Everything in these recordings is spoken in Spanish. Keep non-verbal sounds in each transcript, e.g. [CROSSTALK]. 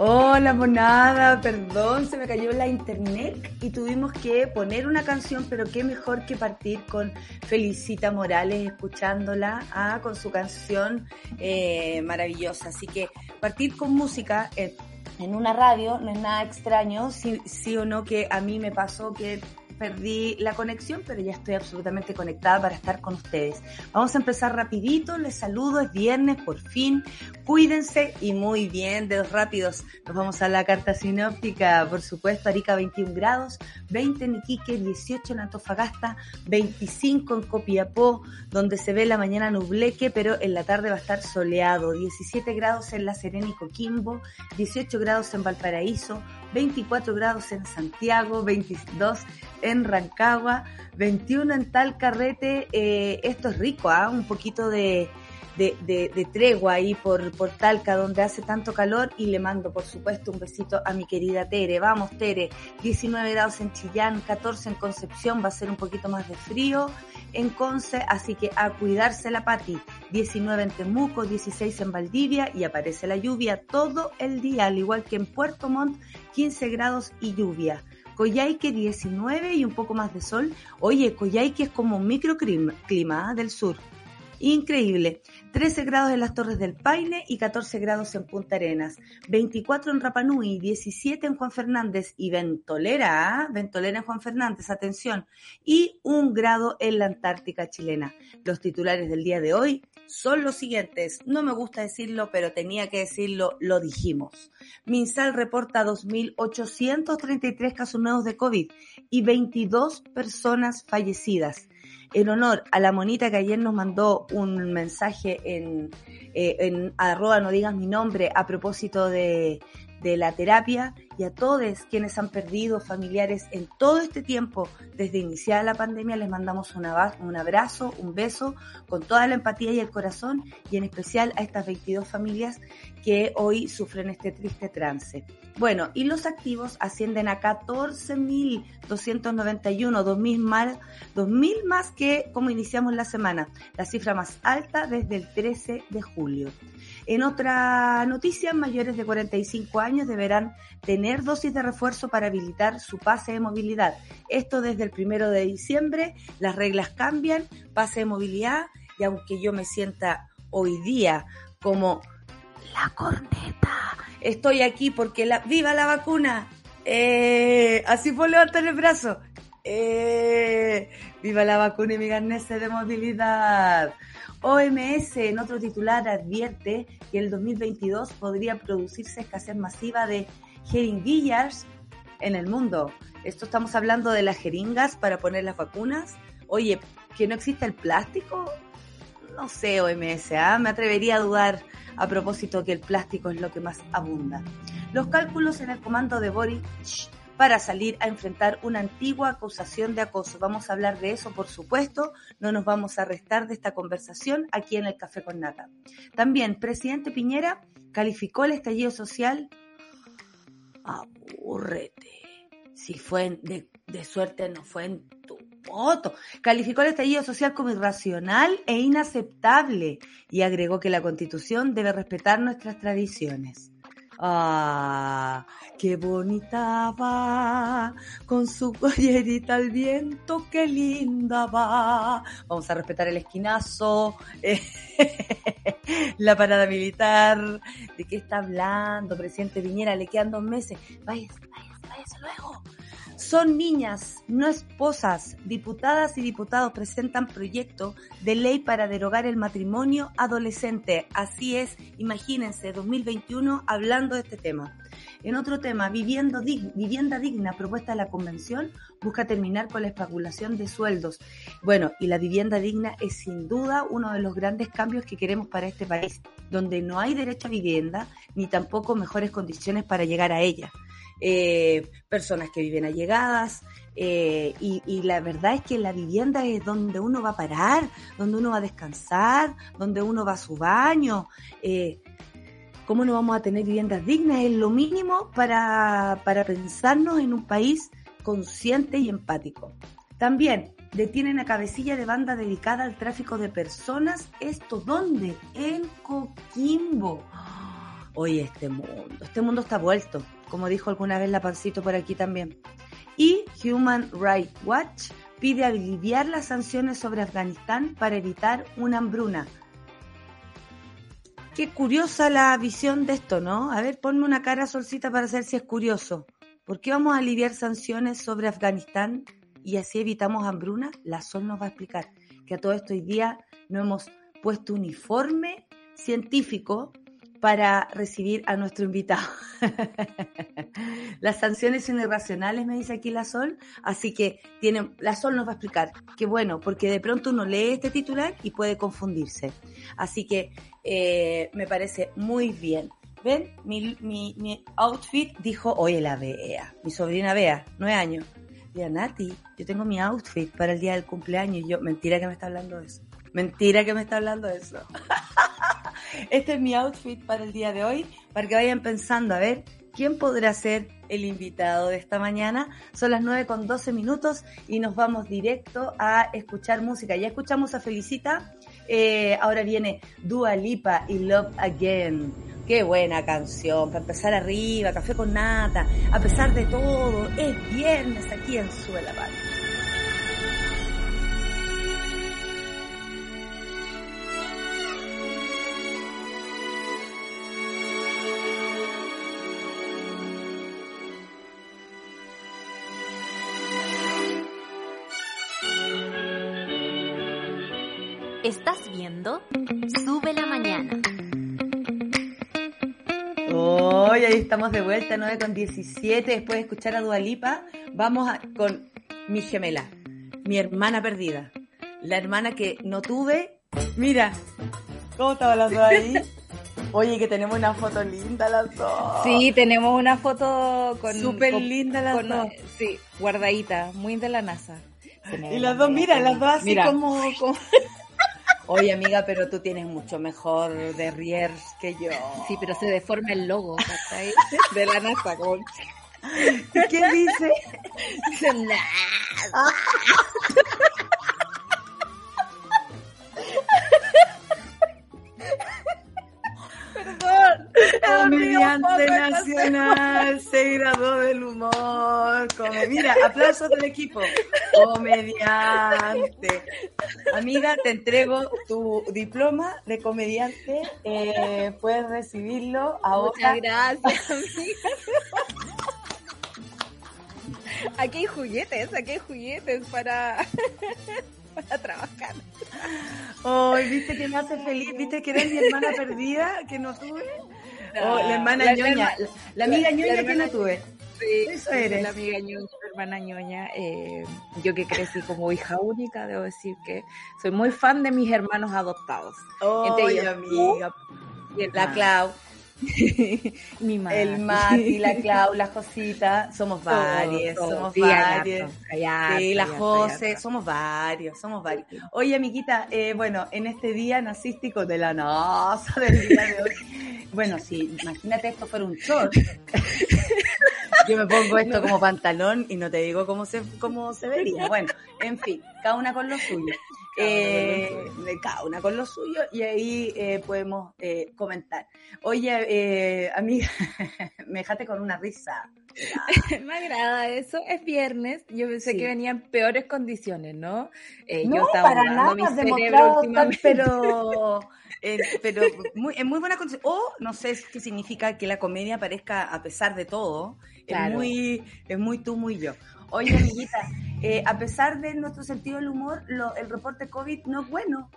Hola, monada, perdón, se me cayó la internet y tuvimos que poner una canción, pero qué mejor que partir con Felicita Morales, escuchándola ah, con su canción eh, maravillosa. Así que partir con música en una radio no es nada extraño, sí, sí o no, que a mí me pasó que perdí la conexión, pero ya estoy absolutamente conectada para estar con ustedes. Vamos a empezar rapidito, les saludo, es viernes, por fin, cuídense y muy bien, dedos rápidos. Nos vamos a la carta sinóptica, por supuesto, Arica 21 grados, 20 en Iquique, 18 en Antofagasta, 25 en Copiapó, donde se ve la mañana nubleque, pero en la tarde va a estar soleado, 17 grados en La Serena y Coquimbo, 18 grados en Valparaíso, 24 grados en Santiago, 22 en Rancagua, 21 en Talcarrete. Eh, esto es rico, ¿ah? un poquito de, de, tregua ahí por, por Talca, donde hace tanto calor. Y le mando, por supuesto, un besito a mi querida Tere. Vamos, Tere. 19 grados en Chillán, 14 en Concepción, va a ser un poquito más de frío en Conce, así que a cuidarse la pati. 19 en Temuco, 16 en Valdivia y aparece la lluvia todo el día, al igual que en Puerto Montt, 15 grados y lluvia. Coyhaique 19 y un poco más de sol. Oye, Coyhaique es como un microclima ¿ah? del sur. Increíble. 13 grados en las Torres del Paine y 14 grados en Punta Arenas. 24 en Rapanui, 17 en Juan Fernández y Ventolera. Ventolera en Juan Fernández, atención. Y un grado en la Antártica chilena. Los titulares del día de hoy son los siguientes. No me gusta decirlo, pero tenía que decirlo, lo dijimos. Minsal reporta 2.833 casos nuevos de COVID y 22 personas fallecidas en honor a la monita que ayer nos mandó un mensaje en, eh, en arroba no digas mi nombre a propósito de, de la terapia y a todos quienes han perdido familiares en todo este tiempo, desde iniciada la pandemia, les mandamos un abrazo, un beso, con toda la empatía y el corazón, y en especial a estas 22 familias que hoy sufren este triste trance. Bueno, y los activos ascienden a 14.291, 2.000 más, 2.000 más que como iniciamos la semana, la cifra más alta desde el 13 de julio. En otra noticia, mayores de 45 años deberán tener dosis de refuerzo para habilitar su pase de movilidad. Esto desde el primero de diciembre, las reglas cambian, pase de movilidad, y aunque yo me sienta hoy día como la corneta, estoy aquí porque la, viva la vacuna. Eh, así puedo levantar el brazo. Eh, viva la vacuna y mi garnese de movilidad. OMS, en otro titular, advierte que el 2022 podría producirse escasez masiva de jeringuillas en el mundo. Esto estamos hablando de las jeringas para poner las vacunas. Oye, que no exista el plástico, no sé, OMS, ¿ah? me atrevería a dudar a propósito que el plástico es lo que más abunda. Los cálculos en el comando de Boris para salir a enfrentar una antigua acusación de acoso. Vamos a hablar de eso, por supuesto. No nos vamos a restar de esta conversación aquí en el Café con Nata. También, presidente Piñera calificó el estallido social. Aburrete. Si fue de, de suerte, no fue en tu voto. Calificó el estallido social como irracional e inaceptable y agregó que la Constitución debe respetar nuestras tradiciones. Ah, qué bonita va, con su [LAUGHS] collerita al viento, qué linda va. Vamos a respetar el esquinazo, [LAUGHS] la parada militar. ¿De qué está hablando, presidente Viñera? Le quedan dos meses. Váyase, váyase, váyase luego. Son niñas, no esposas. Diputadas y diputados presentan proyecto de ley para derogar el matrimonio adolescente. Así es, imagínense, 2021 hablando de este tema. En otro tema, vivienda digna, propuesta de la Convención, busca terminar con la especulación de sueldos. Bueno, y la vivienda digna es sin duda uno de los grandes cambios que queremos para este país, donde no hay derecho a vivienda ni tampoco mejores condiciones para llegar a ella. Eh, personas que viven allegadas, Eh, y, la verdad es que la vivienda es donde uno va a parar, donde uno va a descansar, donde uno va a su baño. Eh, ¿Cómo no vamos a tener viviendas dignas? Es lo mínimo para, para pensarnos en un país consciente y empático. También detienen a cabecilla de banda dedicada al tráfico de personas. ¿Esto dónde? En Coquimbo. Oye, este mundo, este mundo está vuelto, como dijo alguna vez la Pancito por aquí también. Y Human Rights Watch pide aliviar las sanciones sobre Afganistán para evitar una hambruna. Qué curiosa la visión de esto, ¿no? A ver, ponme una cara solcita para saber si es curioso. ¿Por qué vamos a aliviar sanciones sobre Afganistán y así evitamos hambruna? La Sol nos va a explicar que a todo esto hoy día no hemos puesto uniforme científico para recibir a nuestro invitado. [LAUGHS] Las sanciones son irracionales, me dice aquí la Sol, así que tiene, la Sol nos va a explicar. Qué bueno, porque de pronto uno lee este titular y puede confundirse. Así que eh, me parece muy bien. ¿Ven? Mi, mi, mi, outfit dijo, oye, la Bea, mi sobrina Bea, nueve años. a Nati, yo tengo mi outfit para el día del cumpleaños. Y yo, mentira que me está hablando de eso. Mentira que me está hablando de eso. [LAUGHS] Este es mi outfit para el día de hoy, para que vayan pensando, a ver, ¿quién podrá ser el invitado de esta mañana? Son las 9 con 12 minutos y nos vamos directo a escuchar música. Ya escuchamos a Felicita, eh, ahora viene Dua Lipa y Love Again. Qué buena canción, para empezar arriba, café con nata, a pesar de todo, es viernes aquí en Sube la viendo Sube la Mañana. Hoy ahí estamos de vuelta, 9 con 17. Después de escuchar a Dualipa, vamos con mi gemela, mi hermana perdida. La hermana que no tuve. Mira, ¿cómo estaba las dos ahí? Oye, que tenemos una foto linda las dos. Sí, tenemos una foto con. Súper linda las dos. Sí, guardadita, muy de la NASA. Y las dos, mira, las dos así como, como... [LAUGHS] Oye, amiga, pero tú tienes mucho mejor de Riers que yo. Sí, pero se deforma el logo, [LAUGHS] De la NASA. Como... ¿Qué dice? Dice nada. [LAUGHS] Comediante nacional, se graduó del humor. Como, mira, [LAUGHS] aplausos del equipo. Comediante. Amiga, te entrego tu diploma de comediante. Eh, puedes recibirlo ahora. Muchas gracias, amiga. Aquí hay juguetes, aquí hay juguetes para [LAUGHS] a trabajar. Ay, viste que me hace feliz, viste que eres mi hermana perdida, que no tuve. Oh, la hermana ñoña, la, amiga ñoña que no tuve. Sí, Eso eres. La amiga ñoña, la hermana ñoña. Eh, yo que crecí como hija única, debo decir que soy muy fan de mis hermanos adoptados. Oh, amiga. la Clau. Mi madre. [LAUGHS] El Mati, la Clau, la Josita, somos varios, somos varios. sí, la José, somos varios, somos varios. Oye, amiguita, eh, bueno, en este día nacístico de la NASA del día de hoy. Bueno, si imagínate esto fuera un short. Yo me pongo esto como pantalón y no te digo cómo se, cómo se vería. Bueno, en fin, cada una con lo suyo eh, cada una con lo suyo y ahí eh, podemos eh, comentar. Oye, eh, amiga, [LAUGHS] me dejaste con una risa. [LAUGHS] me agrada eso, es viernes, yo pensé que venían peores condiciones, ¿no? Eh, no, yo estaba para nada, mi cerebro pero... [LAUGHS] pero muy, en muy buena condición. O no sé qué significa que la comedia aparezca a pesar de todo. Es, muy, es muy tú, muy yo. Oye, amiguita, eh, a pesar de nuestro sentido del humor, el reporte COVID no es bueno.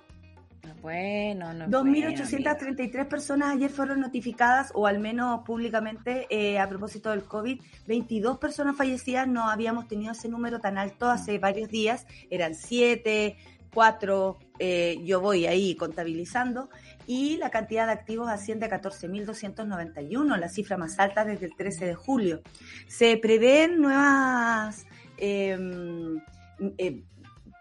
No es bueno, no 2.833 personas ayer fueron notificadas, o al menos públicamente, eh, a propósito del COVID. 22 personas fallecidas, no habíamos tenido ese número tan alto hace varios días. Eran 7, 4, eh, yo voy ahí contabilizando. Y la cantidad de activos asciende a 14.291, la cifra más alta desde el 13 de julio. Se prevén nuevas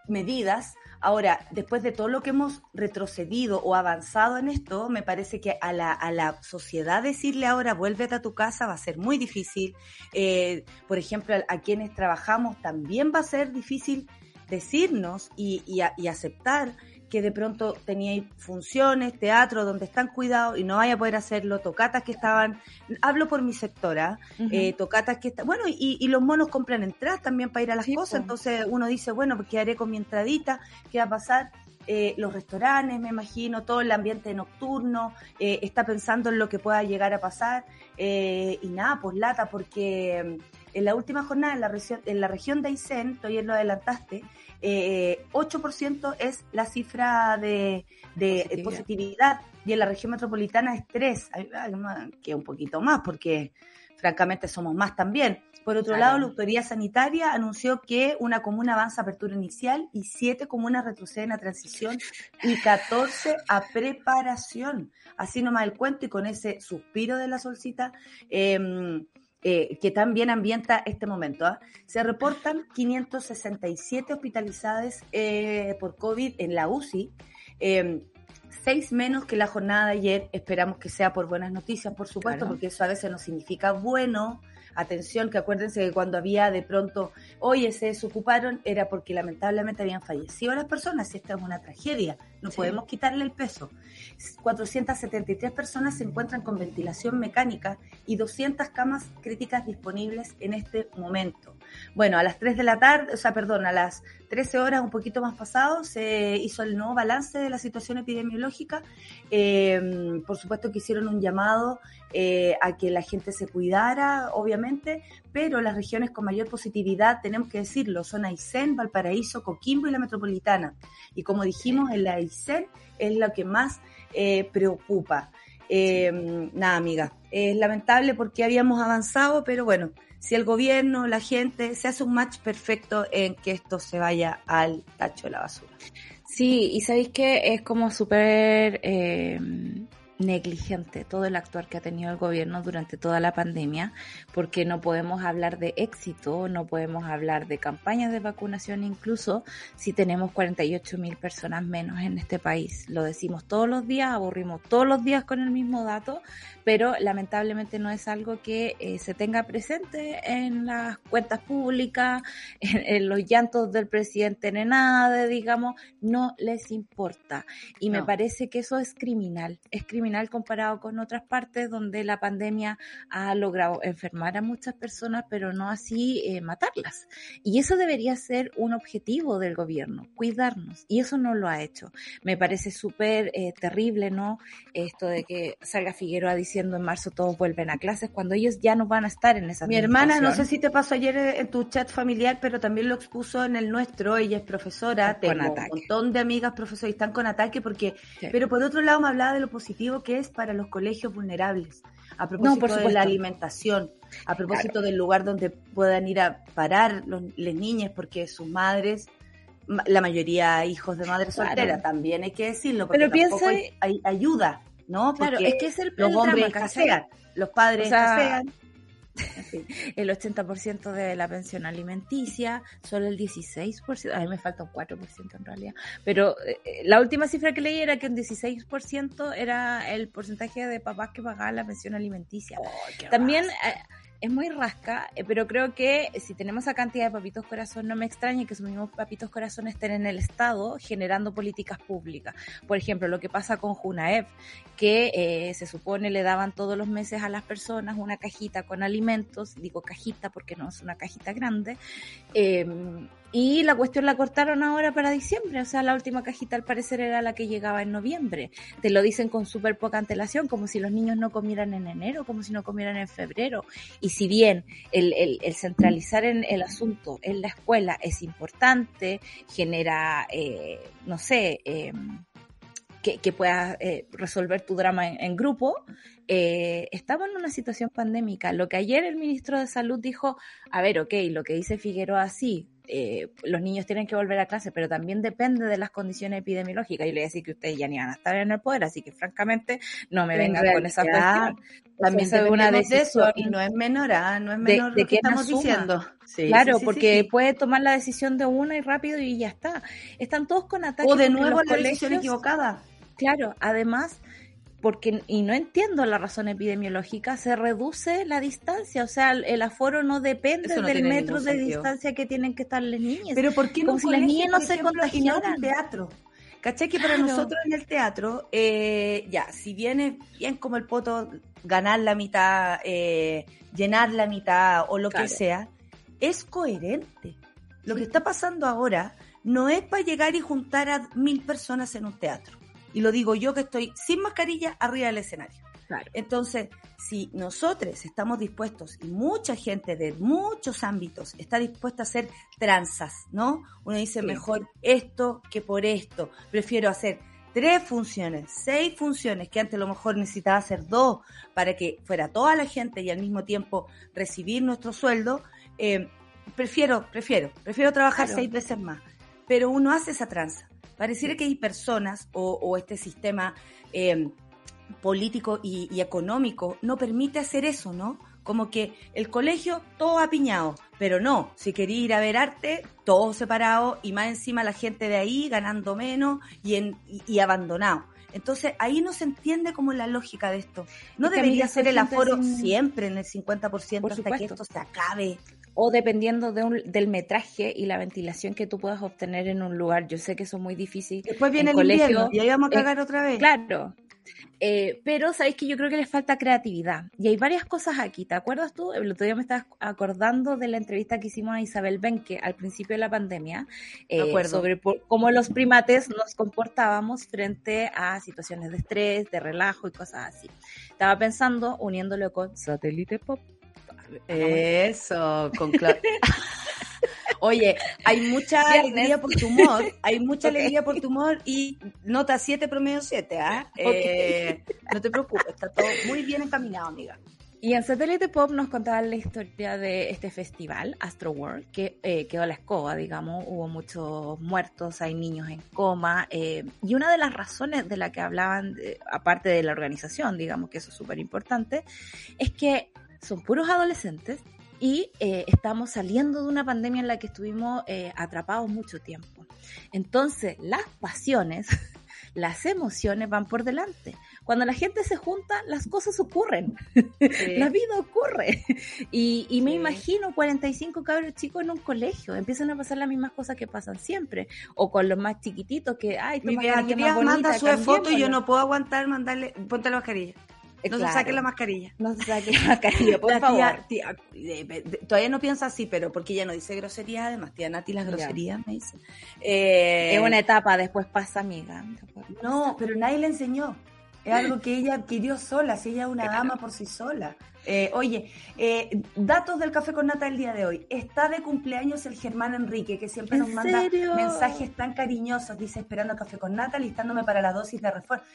medidas. Ahora, después de todo lo que hemos retrocedido o avanzado en esto, me parece que a la, a la sociedad decirle ahora vuélvete a tu casa va a ser muy difícil. Eh, por ejemplo, a, quienes trabajamos también va a ser difícil decirnos y, y aceptar que de pronto teníais funciones, teatro, donde están cuidados y no vaya a poder hacerlo, tocatas que estaban, hablo por mi sectora, eh, tocatas que están, bueno, y, los monos compran entradas también para ir a las cosas, entonces uno dice, bueno, pues haré con mi entradita, ¿qué va a pasar? Eh, los restaurantes, me imagino, todo el ambiente nocturno, eh, está pensando en lo que pueda llegar a pasar, y nada, pues lata, porque mm, en la última jornada en la, región, en la región de Aysén, tú ayer lo adelantaste, eh, 8% es la cifra de, positividad. y en la región metropolitana es 3, que un poquito más porque francamente somos más también. Por otro lado, la autoridad sanitaria anunció que una comuna avanza a apertura inicial y siete comunas retroceden a transición y 14 a preparación. Así nomás el cuento y con ese suspiro de la solcita. Eh, eh, que también ambienta este momento. ¿ah? Se reportan 567 hospitalizadas eh, por COVID en la UCI, em, seis menos que la jornada de ayer. Esperamos que sea por buenas noticias, por supuesto, porque eso a veces no significa bueno. Atención, que acuérdense que cuando había de pronto, oye, se desocuparon, era porque lamentablemente habían fallecido las personas y esta es una tragedia. No podemos quitarle el peso. 473 personas se encuentran con ventilación mecánica y 200 camas críticas disponibles en este momento. Bueno, a las 3 de la tarde, o sea, perdón, a las 13 horas, un poquito más pasado, se hizo el nuevo balance de la situación epidemiológica. Eh, por supuesto que hicieron un llamado eh, a que la gente se cuidara, obviamente, pero las regiones con mayor positividad, tenemos que decirlo, son Aysén, Valparaíso, Coquimbo y la Metropolitana. Y como dijimos, en la Aysén es lo que más eh, preocupa. Eh, nada, amiga, es lamentable porque habíamos avanzado, pero bueno, si el gobierno, la gente, se hace un match perfecto en que esto se vaya al tacho de la basura. Sí, y sabéis que es como súper eh, negligente todo el actuar que ha tenido el gobierno durante toda la pandemia, porque no podemos hablar de éxito, no podemos hablar de campañas de vacunación, incluso si tenemos 48 mil personas menos en este país. Lo decimos todos los días, aburrimos todos los días con el mismo dato, pero lamentablemente no es algo que eh, se tenga presente en las cuentas públicas, [LAUGHS] en, los llantos del presidente Nenade, digamos, no les importa. Y me parece que eso es criminal, es criminal comparado con otras partes donde la pandemia ha logrado enfermar a muchas personas, pero no así eh, matarlas. Y eso debería ser un objetivo del gobierno, cuidarnos. Y eso no lo ha hecho. Me parece súper eh, terrible, ¿no? Esto de que salga Figueroa diciendo en marzo todos vuelven a clases cuando ellos ya no van a estar en esa Mi hermana, no sé si te pasó ayer en tu chat familiar, pero también lo expuso en el nuestro. Ella es profesora, tengo un montón de amigas profesoras y están con ataque porque, pero por otro lado me hablaba de lo positivo que es para los colegios vulnerables. A propósito de la alimentación, a propósito del lugar donde puedan ir a parar los, las niñas porque sus madres la mayoría hijos de madres solteras, también hay que decirlo, porque pero piensa hay ayuda ¿no? Claro, es que es el, los hombres escasean, los padres escasean. El 80% de la pensión alimenticia, solo el 16%, a mí me falta un 4% en realidad, pero eh, eh, la última cifra que leí era que un 16% era el porcentaje de papás que pagaban la pensión alimenticia. Oh, También es muy rasca, eh, pero creo que si tenemos esa cantidad de papitos corazón, no me extraña que esos mismos papitos corazón estén en el Estado generando políticas públicas. Por ejemplo, lo que pasa con Junaev, que eh, se supone le daban todos los meses a las personas una cajita con alimentos, digo cajita porque no es una cajita grande, eh, y la cuestión la cortaron ahora para diciembre, o sea, la última cajita al parecer era la que llegaba en noviembre. Te lo dicen con súper poca antelación, como si los niños no comieran en enero, como si no comieran en febrero. Y si bien el, centralizar en el asunto en la escuela es importante, genera, eh, no sé, que, que, puedas eh, resolver tu drama en, grupo, eh, estamos en una situación pandémica. Lo que ayer el ministro de Salud dijo, a ver, ok, lo que dice Figueroa sí, eh, los niños tienen que volver a clase, pero también depende de las condiciones epidemiológicas. Y le voy a decir que ustedes ya ni van a estar en el poder, así que francamente no me vengan con esa cuestión. También es una decisión y no es menor, ¿ah? no es menor de, lo que estamos diciendo. claro, porque puede tomar la decisión de una y rápido y ya está. Están todos con ataques. O de nuevo la decisión equivocada. Claro, además porque, y no entiendo la razón epidemiológica, se reduce la distancia, o sea, el, aforo no depende del metro de distancia que tienen que estar las niñas. Pero ¿por qué no si las niñas no se contagiaran? teatro. ¿Cachai? Que para nosotros en el teatro, eh, ya, si viene bien como el poto ganar la mitad, eh, llenar la mitad o lo que sea, es coherente. Lo que está pasando ahora no es para llegar y juntar a mil personas en un teatro. Y lo digo yo que estoy sin mascarilla arriba del escenario. Entonces, si nosotros estamos dispuestos y mucha gente de muchos ámbitos está dispuesta a hacer tranzas, ¿no? Uno dice mejor esto que por esto. Prefiero hacer tres funciones, seis funciones, que antes a lo mejor necesitaba hacer dos para que fuera toda la gente y al mismo tiempo recibir nuestro sueldo. Eh, prefiero, prefiero, prefiero trabajar seis veces más. Pero uno hace esa tranza. Pareciera que hay personas o, este sistema eh, político y, económico no permite hacer eso, ¿no? Como que el colegio todo apiñado, pero no, si quería ir a ver arte, todo separado y más encima la gente de ahí ganando menos y, en, y, abandonado. Entonces ahí no se entiende como la lógica de esto. No debería ser el aforo siempre en el 50% hasta que esto se acabe o dependiendo de del metraje y la ventilación que tú puedas obtener en un lugar. Yo sé que eso es muy difícil. Después viene el colegio, y ahí vamos a cagar otra vez. Claro. Eh, pero sabéis que yo creo que les falta creatividad. Y hay varias cosas aquí. ¿Te acuerdas tú? El otro día me estabas acordando de la entrevista que hicimos a Isabel Benque al principio de la pandemia eh, sobre cómo los primates nos comportábamos frente a situaciones de estrés, de relajo y cosas así. Estaba pensando, uniéndolo con satélite pop, eso, con [LAUGHS] Oye, hay mucha alegría por tu humor, hay mucha alegría por tu humor y nota 7 promedio 7, ¿ah? ¿eh? no te preocupes, está todo muy bien encaminado, amiga. Y en Satélite Pop nos contaban la historia de este festival, Astro World, que eh, quedó a la escoba, digamos, hubo muchos muertos, hay niños en coma, eh, y una de las razones de la que hablaban, aparte de la organización, digamos que eso es súper importante, es que son puros adolescentes y eh, estamos saliendo de una pandemia en la que estuvimos eh, atrapados mucho tiempo. Entonces, las pasiones, [LAUGHS] las emociones van por delante. Cuando la gente se junta, las cosas ocurren. [LAUGHS] la vida ocurre. Y, me imagino 45 cabros chicos en un colegio. Empiezan a pasar las mismas cosas que pasan siempre. O con los más chiquititos que, ay, Mi más manda su foto y yo no puedo aguantar mandarle, ponte la mascarilla. No se saque la mascarilla. No se saque la mascarilla, por [LAUGHS] favor. todavía no piensa así, pero porque ella no dice groserías, además, tía Nati las groserías me dice. es una etapa, después pasa, amiga. No, pero nadie le enseñó. Es algo que ella adquirió sola, si ella es una dama por sí sola. Eh, oye, eh, datos del café con nata el día de hoy. Está de cumpleaños el Germán Enrique, que siempre nos manda mensajes tan cariñosos. Dice, esperando café con nata, listándome para la dosis de refuerzo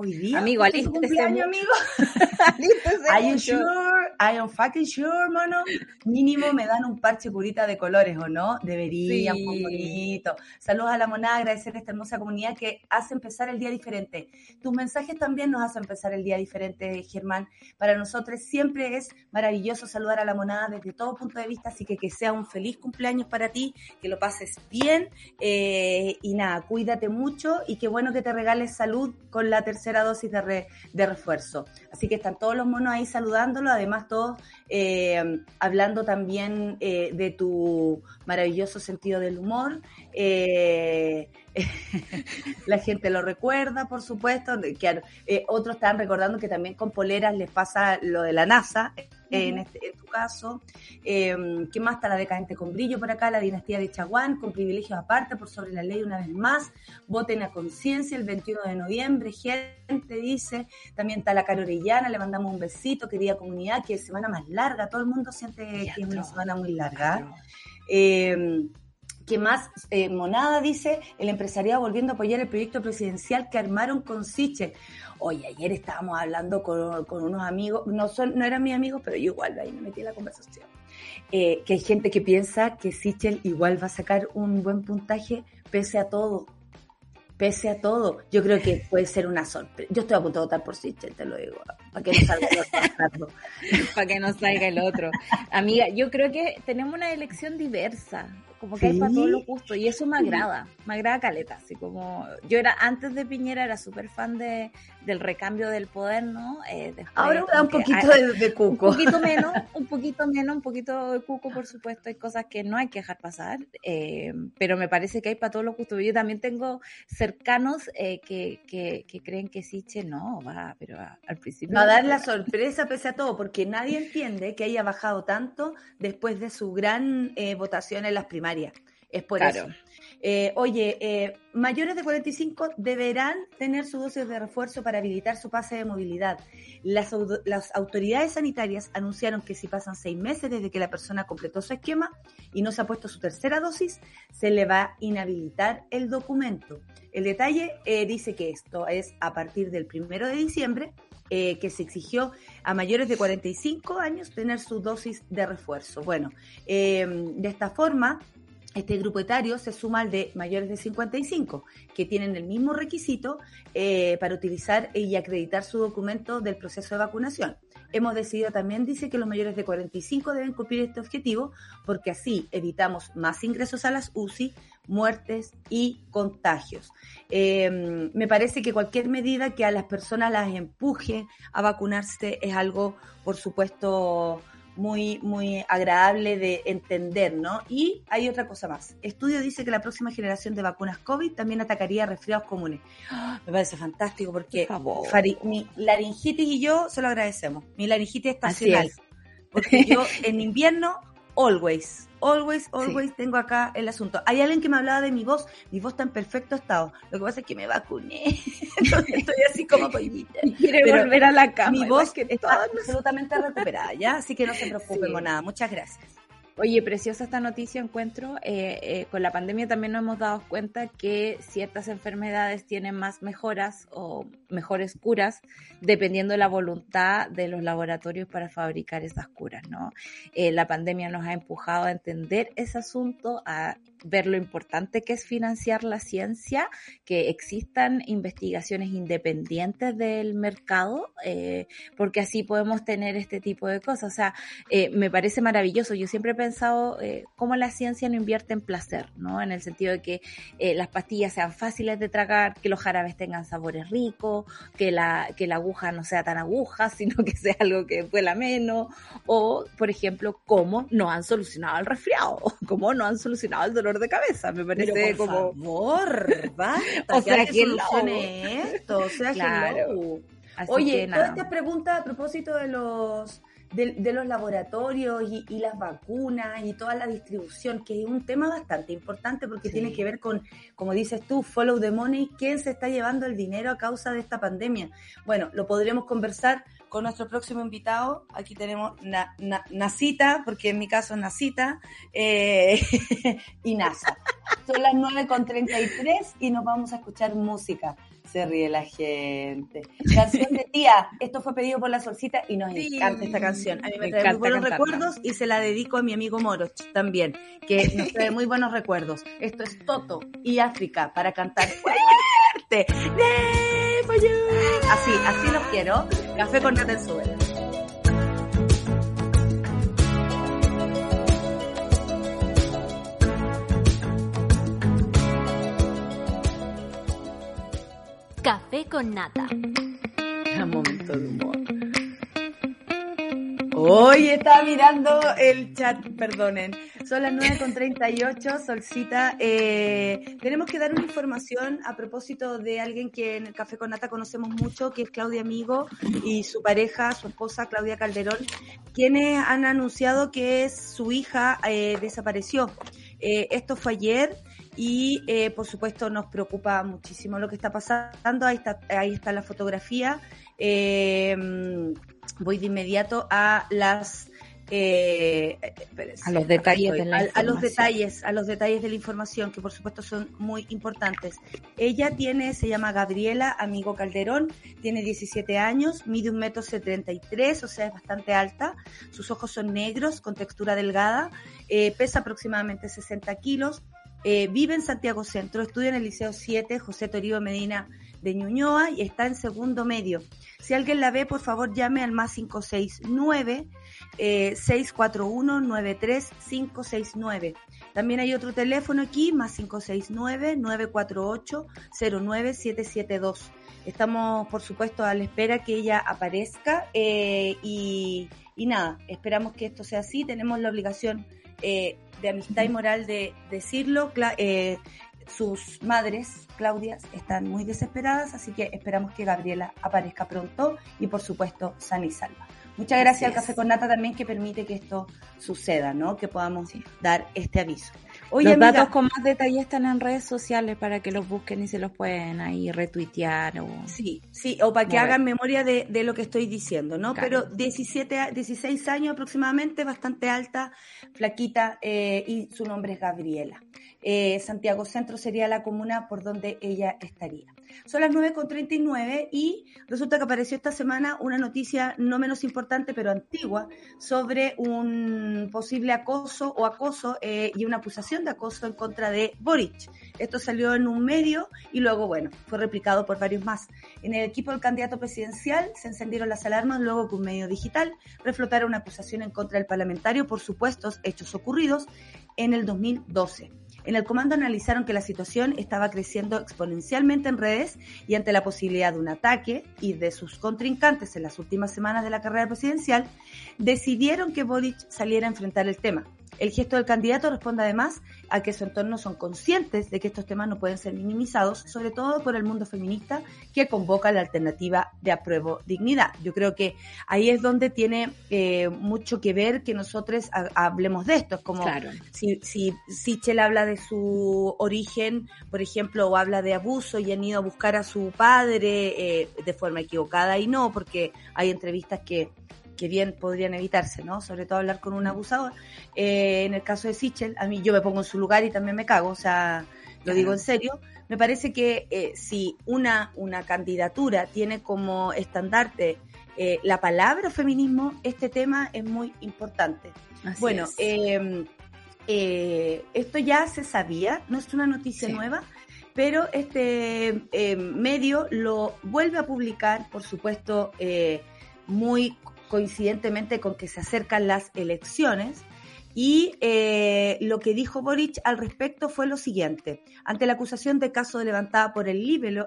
hoy día. Amigo, alístese. cumpleaños, amigo. [LAUGHS] Are you sure? I am fucking sure, mano. Mínimo me dan un parche curita de colores, ¿o no? Deberían, sí. muy bonito. Saludos a la monada, agradecer a esta hermosa comunidad que hace empezar el día diferente. Tus mensajes también nos hacen empezar el día diferente, Germán. Para nosotros siempre es maravilloso saludar a la monada desde todo punto de vista, así que que sea un feliz cumpleaños para ti, que lo pases bien eh, y nada, cuídate mucho y qué bueno que te regales salud con la tercera dosis de, de refuerzo. Así que están todos los monos ahí saludándolo, además todos eh, hablando también eh, de tu maravilloso sentido del humor. Eh, [LAUGHS] la gente lo recuerda, por supuesto. Que, otros están recordando que también con poleras les pasa lo de la NASA en, este, en tu caso. Eh, ¿Qué más está la decadente con brillo por acá? La dinastía de Chaguán, con privilegios aparte por sobre la ley una vez más. Voten a conciencia el 21 de noviembre. Gente dice. También está la Caro Orellana, le mandamos un besito, querida comunidad, que es semana más larga. Todo el mundo siente que es una semana muy larga. Eh, ¿Qué más? Eh, Monada dice, el empresariado volviendo a apoyar el proyecto presidencial que armaron con Siche. Oye, ayer estábamos hablando con, unos amigos, no son, no eran mis amigos, pero yo igual ahí me metí en la conversación. eh, que hay gente que piensa que Sichel igual va a sacar un buen puntaje pese a todo. Pese a todo, yo creo que puede ser una sorpresa. Yo estoy a punto de votar por Sichel, te lo digo, para que no salga el otro. [LAUGHS] para que no salga el otro. Amiga, yo creo que tenemos una elección diversa como que hay para todos los gustos y eso me agrada, me agrada caleta, así como yo era antes de Piñera era súper fan de, del recambio del poder, ¿no? Eh, Ahora da un poquito de, cuco. Un poquito [LAUGHS] menos, un poquito menos, un poquito de cuco, por supuesto, hay cosas que no hay que dejar pasar, eh, pero me parece que hay para todos los gustos. Yo también tengo cercanos eh, que, que, que, creen que Siche no, va, pero al principio... Va a dar la sorpresa pese a todo, porque nadie entiende que haya bajado tanto después de su gran votación en las primarias es por eso. Eh, oye, eh, mayores de 45 deberán tener su dosis de refuerzo para habilitar su pase de movilidad. Las, las, autoridades sanitarias anunciaron que si pasan seis meses desde que la persona completó su esquema y no se ha puesto su tercera dosis, se le va a inhabilitar el documento. El detalle eh, dice que esto es a partir del primero de diciembre eh, que se exigió a mayores de 45 años tener su dosis de refuerzo. Bueno, em, de esta forma, este grupo etario se suma al de mayores de 55, que tienen el mismo requisito eh, para utilizar y acreditar su documento del proceso de vacunación. Hemos decidido también, dice que los mayores de 45 deben cumplir este objetivo porque así evitamos más ingresos a las UCI, muertes y contagios. Em, me parece que cualquier medida que a las personas las empuje a vacunarse es algo, por supuesto, muy, muy agradable de entender, ¿no? Y hay otra cosa más. Estudio dice que la próxima generación de vacunas COVID también atacaría resfriados comunes. me parece fantástico porque mi laringitis y yo se lo agradecemos. Mi laringitis estacional. Porque yo [LAUGHS] en invierno, always, Always, always tengo acá el asunto. Hay alguien que me hablaba de mi voz. Mi voz está en perfecto estado. Lo que pasa es que me vacuné. [LAUGHS] estoy así como [LAUGHS] pollita. Quiere volver a la cama. Mi voz está absolutamente recuperada, ¿ya? Así que no se [LAUGHS] preocupen por nada. Muchas gracias. Oye, preciosa esta noticia encuentro. Eh, eh, con la pandemia también nos hemos dado cuenta que ciertas enfermedades tienen más mejoras o mejores curas dependiendo de la voluntad de los laboratorios para fabricar esas curas, ¿no? Eh, la pandemia nos ha empujado a entender ese asunto, a ver lo importante que es financiar la ciencia, que existan investigaciones independientes del mercado, eh, porque así podemos tener este tipo de cosas. O sea, eh, me parece maravilloso. Yo siempre he pensado eh, cómo la ciencia no invierte en placer, ¿no? En el sentido de que las pastillas sean fáciles de tragar, que los jarabes tengan sabores ricos, que la, que la aguja no sea tan aguja, [LAUGHS] sino que sea algo que vuela menos, o, por ejemplo, cómo no han solucionado el resfriado, [LAUGHS] cómo no han solucionado el dolor de cabeza, me parece como... Favor, basta, [LAUGHS] o sea, que, solucione esto, o sea, claro. Oye, todas estas preguntas a propósito de los de, los laboratorios y, las vacunas y toda la distribución, que es un tema bastante importante porque tiene que ver con, como dices tú, follow the money, quién se está llevando el dinero a causa de esta pandemia. Bueno, lo podremos conversar con nuestro próximo invitado. Aquí tenemos Nasita, porque en mi caso es Nasita, eh, [LAUGHS] y NASA. Son las 9.33 y nos vamos a escuchar música. Se ríe la gente. Canción de tía. Esto fue pedido por la solcita y nos encanta esta canción. A mí me, trae muy buenos recuerdos y se la dedico a mi amigo Moroch también, que nos trae muy buenos recuerdos. Esto es Toto y África para cantar fuerte. Así, así los quiero. Café con nata en Café con nata. Un momento de humor. Hoy estaba mirando el chat, perdonen. Son las 9.38, Solcita. Eh, tenemos que dar una información a propósito de alguien que en el Café con Nata conocemos mucho, que es Claudia Amigo y su pareja, su esposa Claudia Calderón, quienes han anunciado que su hija eh, desapareció. Eh, esto fue ayer y por supuesto nos preocupa muchísimo lo que está pasando. Ahí está, ahí está la fotografía. Eh, voy de inmediato a las eh, a los detalles de la a, los detalles, a los detalles de la información que por supuesto son muy importantes. Ella tiene, se llama Gabriela Amigo Calderón, tiene 17 años, mide un metro 73, o sea es bastante alta. Sus ojos son negros con textura delgada, eh, pesa aproximadamente 60 kilos. Eh, vive en Santiago Centro, estudia en el Liceo 7, José Toribio Medina de Ñuñoa y está en segundo medio. Si alguien la ve, por favor llame al más 569 eh, 641-93569. También hay otro teléfono aquí, más 569-948-09772. Estamos, por supuesto, a la espera que ella aparezca eh, y, nada, esperamos que esto sea así. Tenemos la obligación eh, de amistad y moral de decirlo. Eh, sus madres, Claudias, están muy desesperadas, así que esperamos que Gabriela aparezca pronto y, por supuesto, sana y salva. Muchas gracias al Café con Nata también que permite que esto suceda, ¿no? Que podamos dar este aviso. Oye, los datos con más detalle están en redes sociales para que los busquen y se los pueden ahí retuitear. O... Sí, sí, o para que hagan memoria de, lo que estoy diciendo, ¿no? Pero 17, 16 años aproximadamente, bastante alta, flaquita, eh, y su nombre es Gabriela. Eh, Santiago Centro sería la comuna por donde ella estaría. Son las 9.39 y resulta que apareció esta semana una noticia no menos importante, pero antigua, sobre un posible acoso o acoso eh, y una acusación de acoso en contra de Boric. Esto salió en un medio y luego, bueno, fue replicado por varios más. En el equipo del candidato presidencial se encendieron las alarmas luego que un medio digital reflotara una acusación en contra del parlamentario por supuestos hechos ocurridos en el 2012. En el comando analizaron que la situación estaba creciendo exponencialmente en redes y ante la posibilidad de un ataque y de sus contrincantes en las últimas semanas de la carrera presidencial, decidieron que Boric saliera a enfrentar el tema. El gesto del candidato responde además a que su entorno son conscientes de que estos temas no pueden ser minimizados, sobre todo por el mundo feminista que convoca la alternativa de apruebo dignidad. Yo creo que ahí es donde tiene eh, mucho que ver que nosotros hablemos de esto. Es como si, si Sichel habla de su origen, por ejemplo, o habla de abuso y han ido a buscar a su padre eh, de forma equivocada y no, porque hay entrevistas que que bien podrían evitarse, ¿no? Sobre todo hablar con un abusador. Eh, en el caso de Sichel, a mí yo me pongo en su lugar y también me cago, o sea, lo digo en serio. Me parece que eh, si una, una candidatura tiene como estandarte eh, la palabra feminismo, este tema es muy importante. bueno, em, esto ya se sabía, no es una noticia nueva, pero este medio lo vuelve a publicar, por supuesto, muy coincidentemente con que se acercan las elecciones. Y eh, lo que dijo Boric al respecto fue lo siguiente. Ante la acusación de caso levantada por el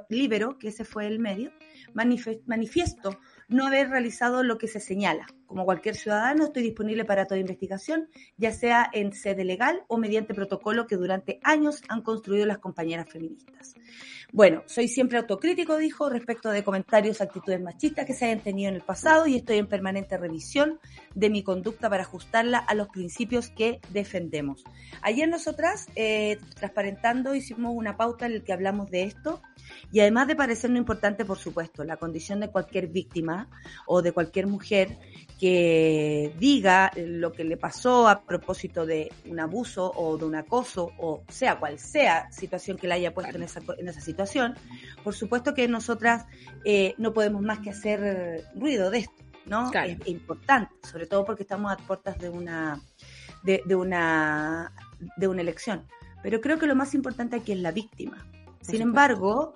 Libero, que ese fue el medio, manifiesto no haber realizado lo que se señala. Como cualquier ciudadano, estoy disponible para toda investigación, ya sea en sede legal o mediante protocolo que durante años han construido las compañeras feministas. Bueno, soy siempre autocrítico, dijo, respecto de comentarios, actitudes machistas que se hayan tenido en el pasado y estoy en permanente revisión de mi conducta para ajustarla a los principios que defendemos. Ayer nosotras, eh, transparentando, hicimos una pauta en la que hablamos de esto y además de parecernos importante, por supuesto, la condición de cualquier víctima o de cualquier mujer que diga lo que le pasó a propósito de un abuso o de un acoso o sea cual sea situación que la haya puesto en, esa, en esa situación, por supuesto que nosotras eh, no podemos más que hacer ruido de esto, ¿no? Es, importante, sobre todo porque estamos a puertas de una, de, de, una, de una elección. Pero creo que lo más importante aquí es la víctima. Sin embargo,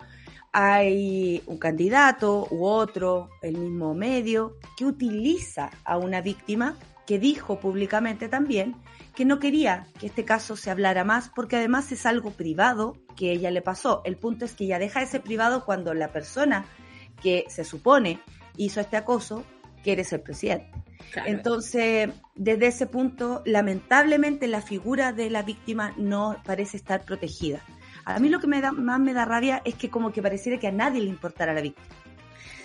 hay un candidato u otro, el mismo medio, que utiliza a una víctima que dijo públicamente también que no quería que este caso se hablara más porque además es algo privado que ella le pasó. El punto es que ella deja ese privado cuando la persona que se supone hizo este acoso quiere ser presidente. Entonces, desde ese punto, lamentablemente la figura de la víctima no parece estar protegida. A mí lo que me da, más me da rabia es que como que pareciera que a nadie le importara la víctima.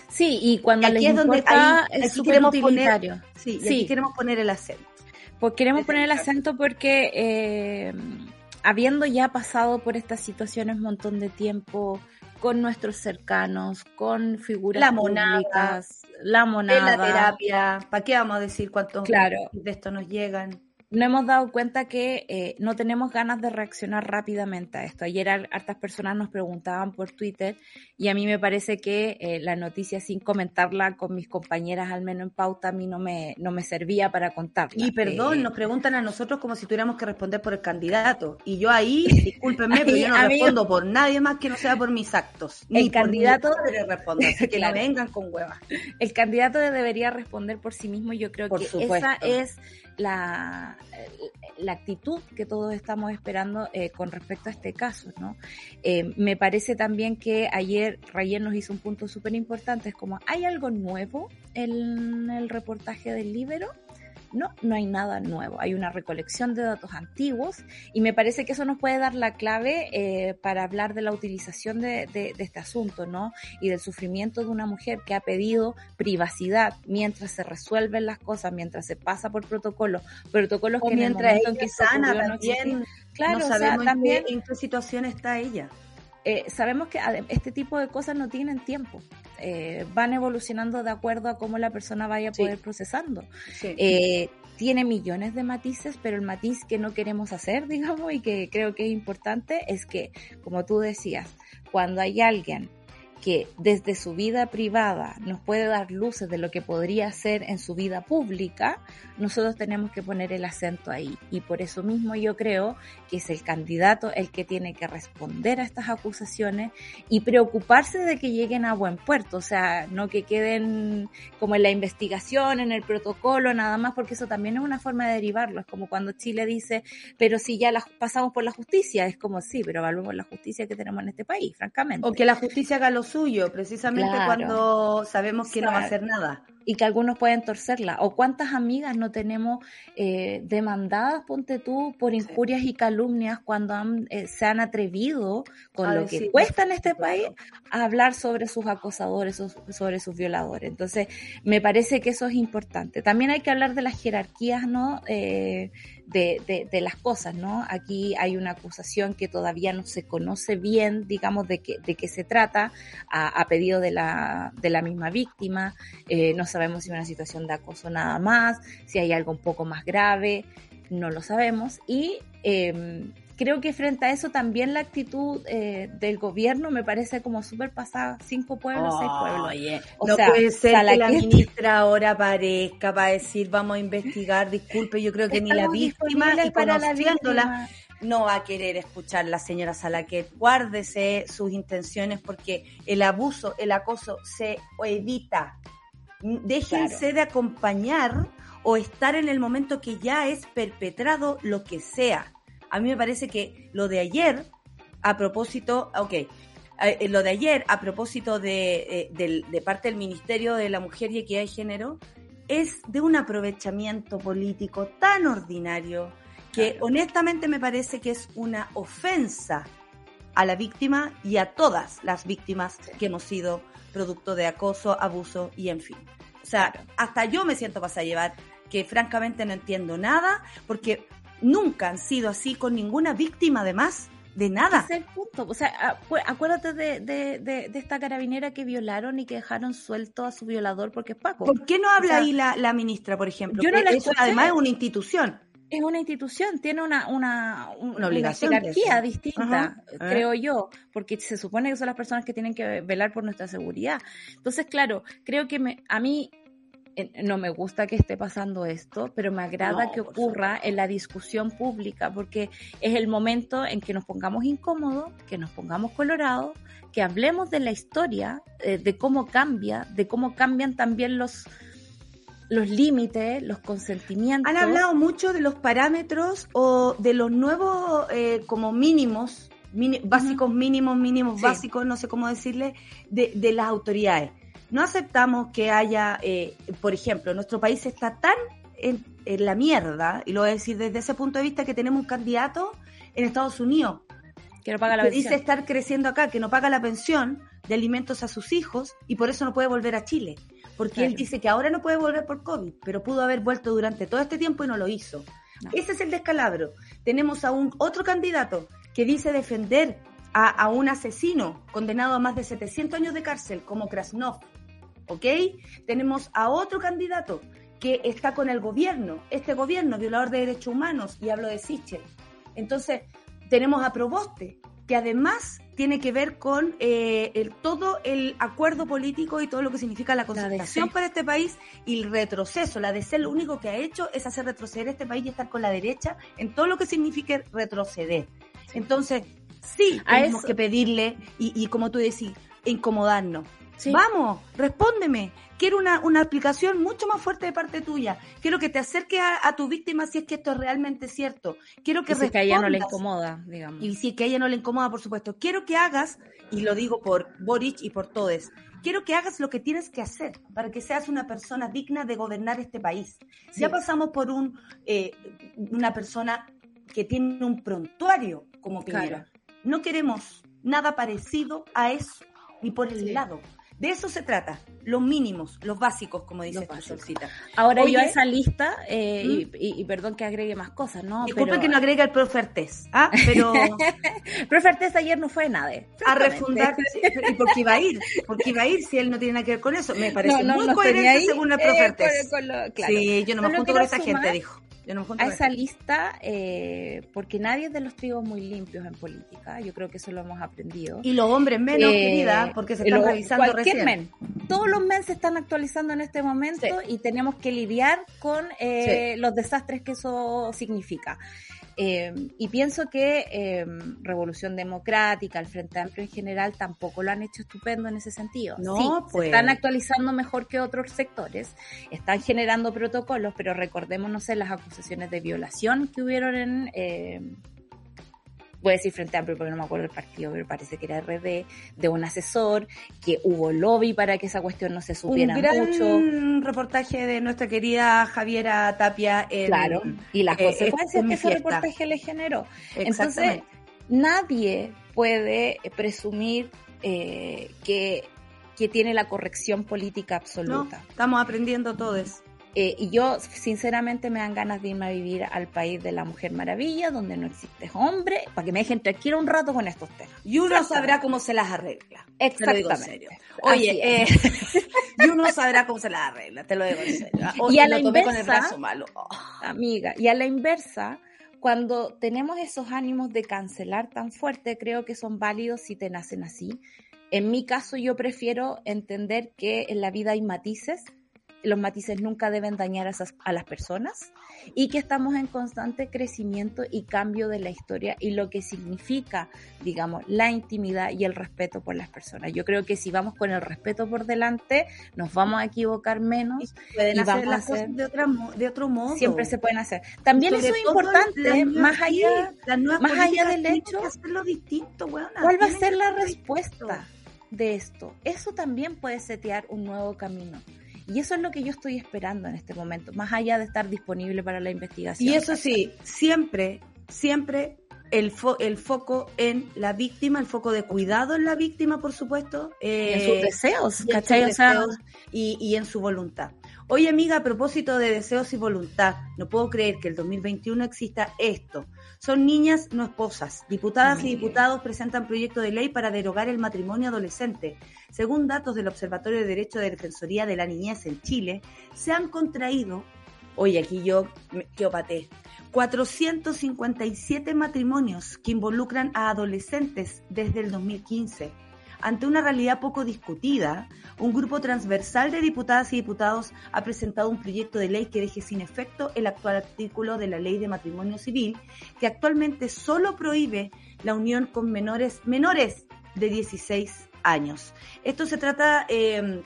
Sí, y cuando aquí es donde es queremos poner, sí, Aquí queremos poner el acento. Pues queremos poner el acento porque eh, habiendo ya pasado por estas situaciones un montón de tiempo, con nuestros cercanos, con figuras la monada, públicas, la monada, la terapia, ¿para qué vamos a decir cuántos claro. de esto nos llegan? No hemos dado cuenta que eh, no tenemos ganas de reaccionar rápidamente a esto. Ayer hartas personas nos preguntaban por Twitter y a mí me parece que eh, la noticia sin comentarla con mis compañeras, al menos en pauta, a mí no me, no me servía para contarla. Y perdón, Eh, nos preguntan a nosotros como si tuviéramos que responder por el candidato. Y yo ahí, [LAUGHS] discúlpenme, pero yo no respondo por nadie más que no sea por mis actos. El por candidato- mi padre respondo, así que [LAUGHS] Claro. no vengan con huevas. el candidato debería responder por sí mismo. Yo creo Por que supuesto. esa es la, la actitud que todos estamos esperando eh, con respecto a este caso, ¿no? Eh, me parece también que ayer Rayen nos hizo un punto súper importante, es como, ¿hay algo nuevo en el reportaje del Libero? No, no hay nada nuevo. Hay una recolección de datos antiguos y me parece que eso nos puede dar la clave eh, para hablar de la utilización de, de- de este asunto, ¿no? Y del sufrimiento de una mujer que ha pedido privacidad mientras se resuelven las cosas, mientras se pasa por protocolos, protocolos O que en el mientras en ella sana no también. Claro, no o sea, también qué- en qué situación está ella. eh, sabemos que este tipo de cosas no tienen tiempo. Eh, van evolucionando de acuerdo a cómo la persona vaya a Sí. poder procesando. Sí. Eh, tiene millones de matices, pero el matiz que no queremos hacer, [LAUGHS] digamos, y que creo que es importante, es que, como tú decías, cuando hay alguien que desde su vida privada nos puede dar luces de lo que podría ser en su vida pública, nosotros tenemos que poner el acento ahí. Y por eso mismo yo creo que es el candidato el que tiene que responder a estas acusaciones y preocuparse de que lleguen a buen puerto, o sea, no que queden como en la investigación, en el protocolo, nada más, porque eso también es una forma de derivarlo. Es como cuando Chile dice, pero si ya la, pasamos por la justicia, es como sí, pero evaluemos la justicia que tenemos en este país, francamente. O que la justicia haga lo suyo, precisamente Claro. cuando sabemos que no va a hacer nada. y que algunos pueden torcerla. O cuántas amigas no tenemos eh, demandadas, ponte tú, por injurias y calumnias cuando han, eh, se han atrevido, con A lo decir, que cuesta en este país, a hablar sobre sus acosadores o sobre sus violadores. Entonces, me parece que eso es importante. También hay que hablar de las jerarquías, ¿no? Eh, de, las cosas, ¿no? Aquí hay una acusación que todavía no se conoce bien, digamos, de qué de qué se trata, a, a pedido de la, de la misma víctima. Eh, no sabemos si es una situación de acoso nada más, si hay algo un poco más grave, no lo sabemos. Y eh, creo que frente a eso también la actitud eh, del gobierno me parece como súper pasada, cinco pueblos, seis pueblos. O no sea, puede ser que la Salaquet- ministra ahora aparezca para decir vamos a investigar. Disculpe, yo creo que ni la víctima y para la víctima. no va a querer escuchar la señora Salaquet. Guárdese sus intenciones porque el abuso, el acoso se evita. Déjense de acompañar o estar en el momento que ya es perpetrado lo que sea. A mí me parece que lo de ayer, a propósito, ok, eh, lo de ayer, a propósito de, eh, de parte del Ministerio de la Mujer y Equidad de Género, es de un aprovechamiento político tan ordinario que Claro. honestamente me parece que es una ofensa a la víctima y a todas las víctimas que hemos sido producto de acoso, abuso y en fin. O sea, Claro. hasta yo me siento para llevar que francamente no entiendo nada porque nunca han sido así con ninguna víctima además de nada. Ese es el punto. O sea, acu- acuérdate de, de, de, de esta carabinera que violaron y que dejaron suelto a su violador porque es Paco. ¿Por qué no habla O sea, ahí la, la ministra, por ejemplo? yo no la eso además es una institución. es una institución, tiene una, una, un- Una obligación jerarquía distinta, Ajá. Creo yo, porque se supone que son las personas que tienen que velar por nuestra seguridad. Entonces, claro, creo que me, a mí no me gusta que esté pasando esto, pero me agrada No, que ocurra en la discusión pública, porque es el momento en que nos pongamos incómodos, que nos pongamos colorados, que hablemos de la historia, eh, de cómo cambia, de cómo cambian también los los límites, los consentimientos. Han hablado mucho de los parámetros o de los nuevos eh, como mínimos, mini- básicos mínimos, mínimos Sí. básicos, no sé cómo decirle, de, de las autoridades. No aceptamos que haya, eh, por ejemplo, nuestro país está tan en, en la mierda, y lo voy a decir desde ese punto de vista, que tenemos un candidato en Estados Unidos que no paga la que pensión. dice estar creciendo acá, que no paga la pensión de alimentos a sus hijos y por eso no puede volver a Chile. Porque él dice que ahora no puede volver por COVID, pero pudo haber vuelto durante todo este tiempo y no lo hizo. Ese es el descalabro. Tenemos a un otro candidato que dice defender a, a, un asesino condenado a más de 700 años de cárcel como Krasnov, ¿ok? Tenemos a otro candidato que está con el gobierno, este gobierno violador de derechos humanos, y hablo de Sichel. Entonces, tenemos a Proboste, que además tiene que ver con eh, el, todo el acuerdo político y todo lo que significa la concentración para este país y el retroceso. La DC lo único que ha hecho es hacer retroceder este país y estar con la derecha en todo lo que signifique retroceder. Entonces, sí, tenemos que pedirle y, y como tú decís, incomodarnos. Vamos, respóndeme. Quiero una, una aplicación mucho más fuerte de parte tuya. Quiero que te acerques a, tu víctima si es que esto es realmente cierto. Quiero que y si es que a ella no le incomoda, digamos. Y si es que a ella no le incomoda, por supuesto. Quiero que hagas, y lo digo por Boric y por todos, quiero que hagas lo que tienes que hacer para que seas una persona digna de gobernar este país. Ya pasamos por un, eh, una persona que tiene un prontuario como Piñera. No queremos nada parecido a eso, ni por el lado. De eso se trata, los mínimos, los básicos, como dice esta solcita. Ahora yo a esa lista, eh, ¿Mm? y, perdón que agregue más cosas, ¿no? Disculpe que no agregue el Profertés, ¿ah? Pero... [LAUGHS] Profertés ayer no fue nada. A refundar, y porque iba a ir, porque iba a ir si él no tiene nada que ver con eso. Me parece muy coherente según el eh, Profertés. Sí, yo no me junto con esa gente, dijo a esa lista, eh, porque nadie es de los trigos muy limpios en política, yo creo que eso lo hemos aprendido. Y los hombres menos, eh, querida, porque se están revisando recién. Men. Todos los men se están actualizando en este momento y tenemos que lidiar con eh, los desastres que eso significa. Eh, y pienso que eh, Revolución Democrática, el Frente Amplio en general, tampoco lo han hecho estupendo en ese sentido. No, pues. están actualizando mejor que otros sectores, están generando protocolos, pero recordémonos no sé, las acusaciones de violación que hubieron en, eh, voy a decir Frente Amplio porque no me acuerdo el partido, pero parece que era RD, de un asesor, que hubo lobby para que esa cuestión no se supiera un gran mucho. reportaje de nuestra querida Javiera Tapia. En, claro, y las eh, consecuencias que ese reportaje le generó. Entonces, nadie puede presumir eh, que, que tiene la corrección política absoluta. estamos aprendiendo todos. Eh, y yo, sinceramente, me dan ganas de irme a vivir al país de la Mujer Maravilla, donde no existe hombre, para que me dejen tranquilo un rato con estos temas. Y uno sabrá cómo se las arregla. Exactamente. Oye, eh, [LAUGHS] y uno sabrá cómo se las arregla, te lo digo en serio. ¿ah? y a la inversa, oh. amiga, y a la inversa, cuando tenemos esos ánimos de cancelar tan fuerte, creo que son válidos si te nacen así. En mi caso, yo prefiero entender que en la vida hay matices los matices nunca deben dañar a, a, las personas y que estamos en constante crecimiento y cambio de la historia y lo que significa, digamos, la intimidad y el respeto por las personas. Yo creo que si vamos con el respeto por delante, nos vamos a equivocar menos y, vamos a hacer de, otra, de otro modo. Siempre se pueden hacer. También eso es importante, más allá, más allá del hecho, distinto, ¿cuál va a ser la respuesta? de esto. Eso también puede setear un nuevo camino. Y eso es lo que yo estoy esperando en este momento, más allá de estar disponible para la investigación. Y eso sí, siempre, siempre el, el foco en la víctima, el foco de cuidado en la víctima, por supuesto. en sus eh, deseos, y, y en su voluntad. Oye, amiga, a propósito de deseos y voluntad, no puedo creer que el 2021 exista esto. Son niñas, no esposas. Diputadas y diputados presentan proyecto de ley para derogar el matrimonio adolescente. Según datos del Observatorio de Derecho de Defensoría de la Niñez en Chile, se han contraído, oye, aquí yo me paté, 457 matrimonios que involucran a adolescentes desde el 2015 ante una realidad poco discutida, un grupo transversal de diputadas y diputados ha presentado un proyecto de ley que deje sin efecto el actual artículo de la Ley de Matrimonio Civil, que actualmente solo prohíbe la unión con menores, menores de 16 años. Esto se trata eh,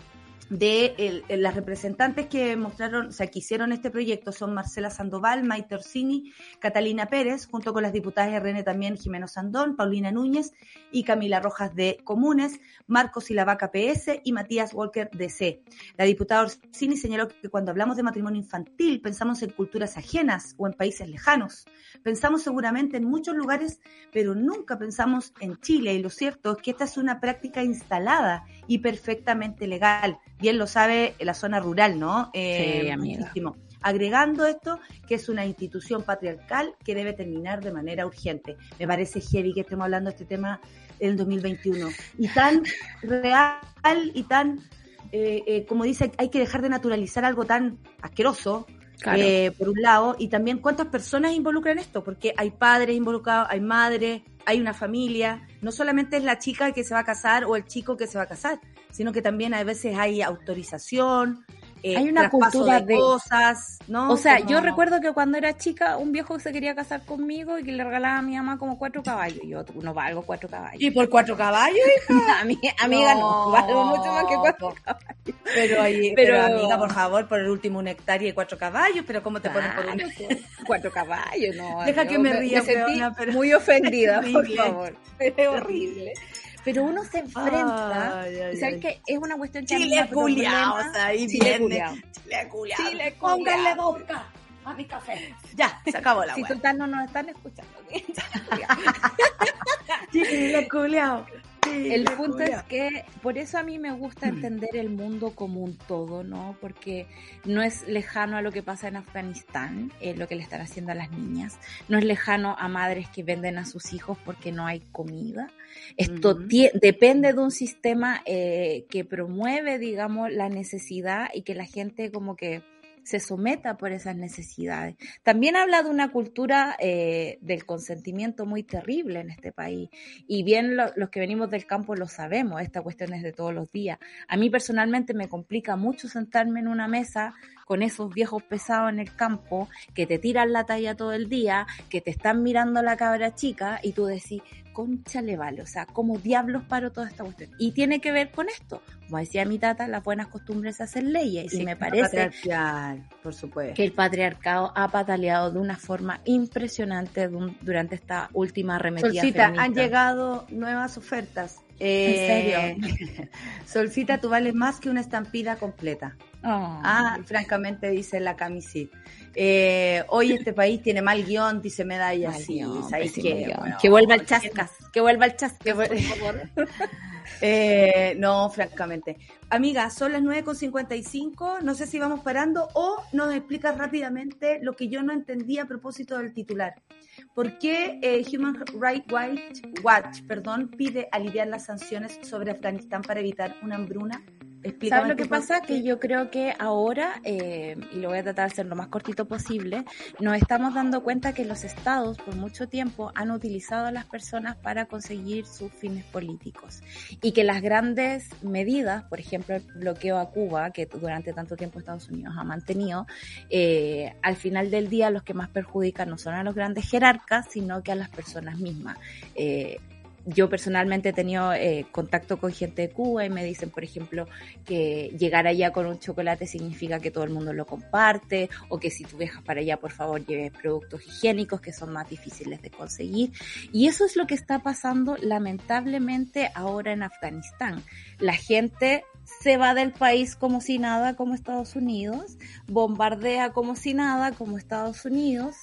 de las representantes que mostraron, o sea, que hicieron este proyecto son Marcela Sandoval, Maite Orsini, Catalina Pérez, junto con las diputadas RN también Jimeno Sandón, Paulina Núñez y Camila Rojas de Comunes, Marcos Silavaca PS y Matías Walker de C. La diputada Orsini señaló que cuando hablamos de matrimonio infantil pensamos en culturas ajenas o en países lejanos. Pensamos seguramente en muchos lugares, pero nunca pensamos en Chile y lo cierto es que esta es una práctica instalada y perfectamente legal bien lo sabe la zona rural, ¿no? Eh, sí, amiga. agregando esto que es una institución patriarcal que debe terminar de manera urgente. Me parece heavy que estemos hablando de este tema en el 2021 y tan real y tan, eh, eh, como dice, hay que dejar de naturalizar algo tan asqueroso. Eh, por un lado, y también cuántas personas involucran esto, porque hay padres involucrados, hay madres, hay una familia, no solamente es la chica que se va a casar o el chico que se va a casar, sino que también a veces hay autorización, eh, hay una cultura de, cosas, ¿no? O sea, yo recuerdo que cuando era chica, un viejo se quería casar conmigo y que le regalaba a mi mamá como cuatro caballos. Yo no valgo cuatro caballos. ¿Y por cuatro caballos, hija? [LAUGHS] amiga, no, valgo mucho más que cuatro caballos. Pero, pero, amiga, por favor, por el último un hectárea y cuatro caballos, pero ¿cómo te ponen por un [LAUGHS] Cuatro caballos, no. Deja que me ría, me sentí muy ofendida, [LAUGHS] por favor. Es horrible pero uno se enfrenta y sabes que es una cuestión que Chile culiao, ahí Chile culiao. Chile culiao. Chile Pónganle vodka a mi café. Ya, se [LAUGHS] acabó la Si total no nos están escuchando. [LAUGHS] Chile culiao. [LAUGHS] el punto es que por eso a mí me gusta entender el mundo como un todo, ¿no? Porque no es lejano a lo que pasa en Afganistán, eh, lo que le están haciendo a las niñas, no es lejano a madres que venden a sus hijos porque no hay comida. Esto depende de un sistema eh, que promueve, digamos, la necesidad y que la gente como que se someta por esas necesidades. También habla de una cultura eh, del consentimiento muy terrible en este país. Y bien los que venimos del campo lo sabemos, esta cuestión es de todos los días. A mí personalmente me complica mucho sentarme en una mesa con esos viejos pesados en el campo que te tiran la talla todo el día, que te están mirando la cabra chica y tú decís, concha le vale, o sea, como diablos paro toda esta cuestión. Y tiene que ver con esto. Como decía mi tata, las buenas costumbres hacen leyes. Y me parece por supuesto. que el patriarcado ha pataleado de una forma impresionante durante esta última arremetida. Solcita, han llegado nuevas ofertas. ¿En serio? Eh, [LAUGHS] Solcita, tú vales más que una estampida completa. Oh. Ah, francamente dice la camisita. Eh, hoy este país tiene mal guion, dice Medalla. sí, que, que vuelva el chascas, que vuelva el chascas, por favor. [LAUGHS] eh, no, francamente. Amiga, son las 9.55, no sé si vamos parando o nos explicas rápidamente lo que yo no entendí a propósito del titular. ¿Por qué eh, Human Rights Watch, perdón, pide aliviar las sanciones sobre Afganistán para evitar una hambruna? ¿Sabes lo que pasa? Que yo creo que ahora, eh, y lo voy a tratar de hacer lo más cortito posible, nos estamos dando cuenta que los estados por mucho tiempo han utilizado a las personas para conseguir sus fines políticos y que las grandes medidas, por ejemplo el bloqueo a Cuba, que durante tanto tiempo Estados Unidos ha mantenido, eh, al final del día los que más perjudican no son a los grandes jerarcas, sino que a las personas mismas. Eh, yo personalmente he tenido eh, contacto con gente de Cuba y me dicen, por ejemplo, que llegar allá con un chocolate significa que todo el mundo lo comparte o que si tú viajas para allá, por favor, lleves productos higiénicos que son más difíciles de conseguir. Y eso es lo que está pasando lamentablemente ahora en Afganistán. La gente se va del país como si nada, como Estados Unidos, bombardea como si nada, como Estados Unidos,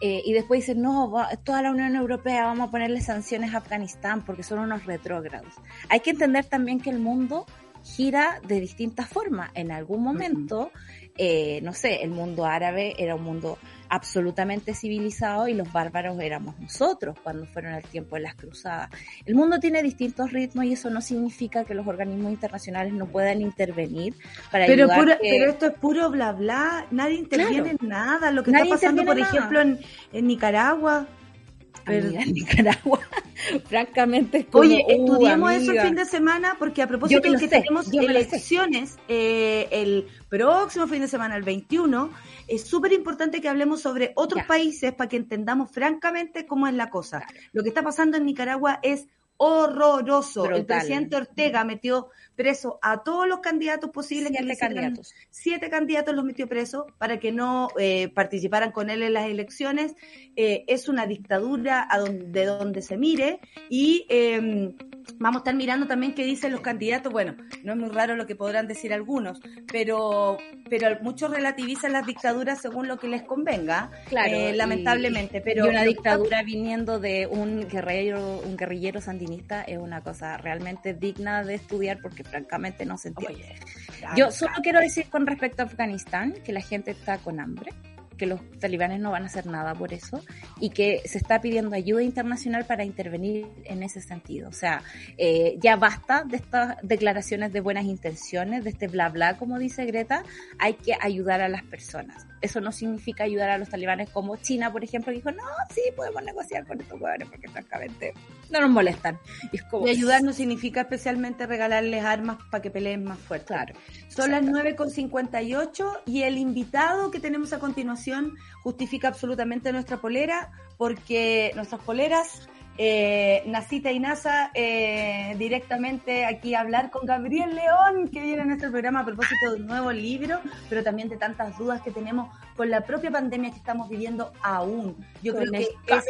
eh, y después dice, no, toda la Unión Europea vamos a ponerle sanciones a Afganistán porque son unos retrógrados. Hay que entender también que el mundo gira de distintas formas. En algún momento, eh, no sé, el mundo árabe era un mundo absolutamente civilizado y los bárbaros éramos nosotros cuando fueron el tiempo de las cruzadas. El mundo tiene distintos ritmos y eso no significa que los organismos internacionales no puedan intervenir para pero ayudar. Pero esto es puro bla bla, nadie interviene en nada. Lo que está pasando, por ejemplo, en, en Nicaragua en Nicaragua, [LAUGHS] francamente es como, Oye, estudiamos eso el fin de semana porque a propósito de que tenemos elecciones eh, el próximo fin de semana, el 21, es súper importante que hablemos sobre otros países para que entendamos francamente cómo es la cosa. Lo que está pasando en Nicaragua es horroroso. El presidente Ortega metió preso a todos los candidatos posibles. Siete candidatos. Siete candidatos los metió preso para que no eh, participaran con él en las elecciones. Eh, es una dictadura a donde, de donde se mire y em, vamos a estar mirando también qué dicen los candidatos. Bueno, no es muy raro lo que podrán decir algunos, pero, pero muchos relativizan las dictaduras según lo que les convenga, claro, eh, lamentablemente. pero y una dictadura viniendo de un guerrero, un guerrillero sandinista es una cosa realmente digna de estudiar porque francamente no se entiende. Yo solo quiero decir con respecto a Afganistán que la gente está con hambre que los talibanes no van a hacer nada por eso y que se está pidiendo ayuda internacional para intervenir en ese sentido. O sea, eh, ya basta de estas declaraciones de buenas intenciones, de este bla bla, como dice Greta, hay que ayudar a las personas. Eso no significa ayudar a los talibanes como China, por ejemplo, que dijo, no, sí, podemos negociar con estos jugadores porque francamente no nos molestan. Y, ayudar no significa especialmente regalarles armas para que peleen más fuerte. Claro. Son las 9.58 y el invitado que tenemos a continuación justifica absolutamente nuestra polera porque nuestras poleras eh, Nacita y Nasa eh, directamente aquí a hablar con Gabriel León, que viene en este programa a propósito de un nuevo libro, pero también de tantas dudas que tenemos con la propia pandemia que estamos viviendo aún. Yo creo que es,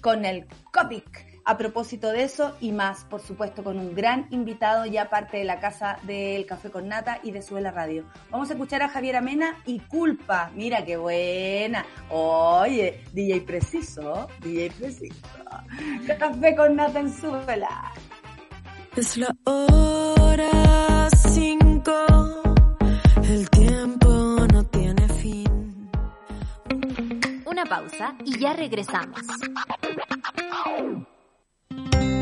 con el COPIC a propósito de eso y más, por supuesto, con un gran invitado ya parte de la casa del Café con Nata y de Suela Radio. Vamos a escuchar a Javier Amena y Culpa. Mira qué buena. Oye, DJ Preciso, DJ Preciso. Café con Nata en Suela. Es la hora cinco, el tiempo no tiene fin. Una pausa y ya regresamos. Thank you.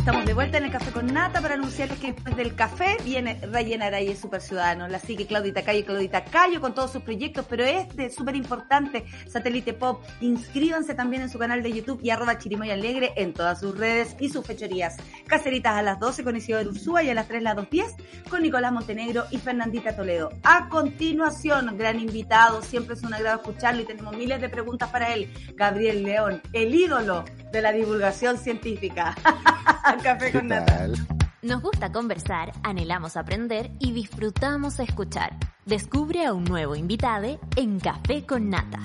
Estamos de vuelta en el Café con Nata para anunciarles que después del café viene Rayena Araya Super Ciudadano. La sigue Claudita Cayo, Claudita Cayo con todos sus proyectos, pero este súper importante, Satélite Pop. Inscríbanse también en su canal de YouTube y arroba Chirimoy Alegre en todas sus redes y sus fechorías. Caseritas a las 12 con Isidoro Ursúa y a las 3 las 2.10 con Nicolás Montenegro y Fernandita Toledo. A continuación, gran invitado, siempre es un agrado escucharlo y tenemos miles de preguntas para él. Gabriel León, el ídolo de la divulgación científica. [LAUGHS] Café con nata. Nos gusta conversar, anhelamos aprender y disfrutamos escuchar. Descubre a un nuevo invitado en Café con Nata.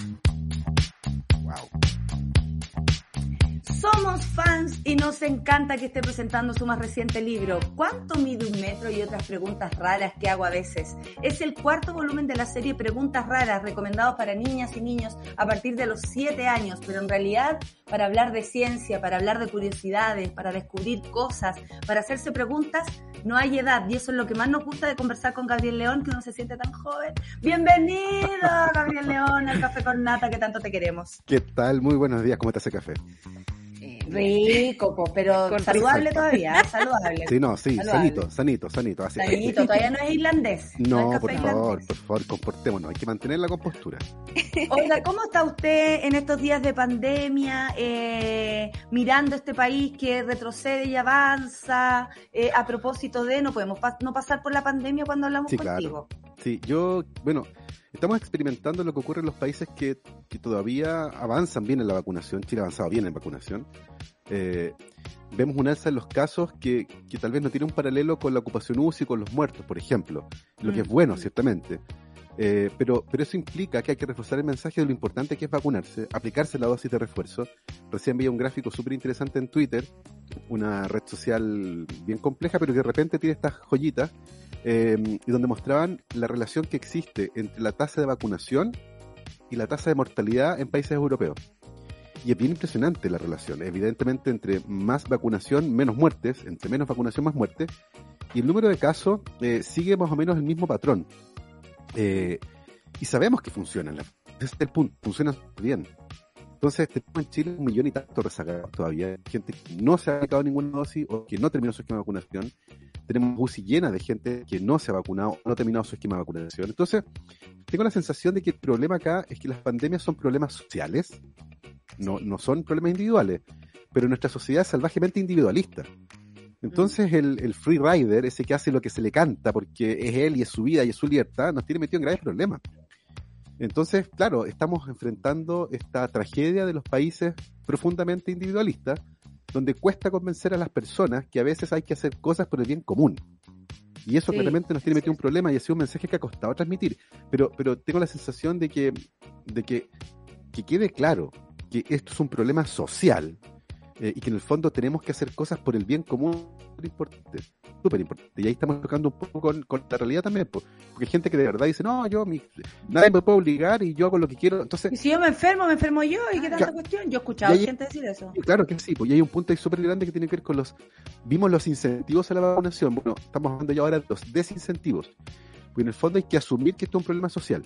Somos fans y nos encanta que esté presentando su más reciente libro, ¿Cuánto mide un metro? y otras preguntas raras que hago a veces. Es el cuarto volumen de la serie Preguntas Raras, recomendados para niñas y niños a partir de los 7 años, pero en realidad para hablar de ciencia, para hablar de curiosidades, para descubrir cosas, para hacerse preguntas, no hay edad. Y eso es lo que más nos gusta de conversar con Gabriel León, que uno se siente tan joven. Bienvenido, Gabriel León, al Café con Nata, que tanto te queremos. ¿Qué tal? Muy buenos días, ¿cómo está ese café? Rico, pero [LAUGHS] saludable todavía, ¿eh? saludable. Sí, no, sí, sanito, sanito, sanito. Sanito, todavía no es irlandés. No, por favor, por favor, comportémonos, hay que mantener la compostura. [LAUGHS] Oiga, ¿cómo está usted en estos días de pandemia, eh, mirando este país que retrocede y avanza? Eh, a propósito de, no podemos no pasar por la pandemia cuando hablamos sí, contigo. Claro. Sí, yo, bueno, estamos experimentando lo que ocurre en los países que, que todavía avanzan bien en la vacunación. Chile ha avanzado bien en vacunación. Eh, vemos un alza en los casos que, tal vez no tiene un paralelo con la ocupación UCI y con los muertos, por ejemplo, lo que es bueno, mm. ciertamente. Eh, pero, pero eso implica que hay que reforzar el mensaje de lo importante que es vacunarse, aplicarse la dosis de refuerzo. Recién veía un gráfico súper interesante en Twitter, una red social bien compleja, pero que de repente tiene estas joyitas, eh, y donde mostraban la relación que existe entre la tasa de vacunación y la tasa de mortalidad en países europeos. Y es bien impresionante la relación. Evidentemente, entre más vacunación, menos muertes, entre menos vacunación, más muertes. Y el número de casos eh, sigue más o menos el mismo patrón. Eh, y sabemos que funcionan. Es el punto, funcionan bien. Entonces, tenemos en Chile un millón y tanto rezagados todavía. Gente que no se ha aplicado ninguna dosis o que no terminó su esquema de vacunación. Tenemos UCI llena de gente que no se ha vacunado o no ha terminado su esquema de vacunación. Entonces, tengo la sensación de que el problema acá es que las pandemias son problemas sociales, no, no son problemas individuales, pero nuestra sociedad es salvajemente individualista. Entonces el, el free rider, ese que hace lo que se le canta porque es él y es su vida y es su libertad, nos tiene metido en graves problemas. Entonces, claro, estamos enfrentando esta tragedia de los países profundamente individualistas, donde cuesta convencer a las personas que a veces hay que hacer cosas por el bien común. Y eso Sí, claramente nos tiene metido un problema y ha sido un mensaje que ha costado transmitir. Pero, pero tengo la sensación de que, de que, que quede claro que esto es un problema social eh, y que en el fondo tenemos que hacer cosas por el bien común súper importante. Súper importante. Y ahí estamos tocando un poco con, con la realidad también. po. Porque hay gente que de verdad dice, no, yo, mi, nadie me puede obligar y yo hago lo que quiero. Entonces, Y si yo me enfermo, me enfermo yo. ¿Y qué tanta cuestión? Yo he escuchado Y ahí- gente decir eso. Claro que sí, pues y hay un punto ahí súper grande que tiene que ver con los... Vimos los incentivos a la vacunación, bueno, estamos hablando ya ahora de los desincentivos. Porque en el fondo hay que asumir que esto es un problema social.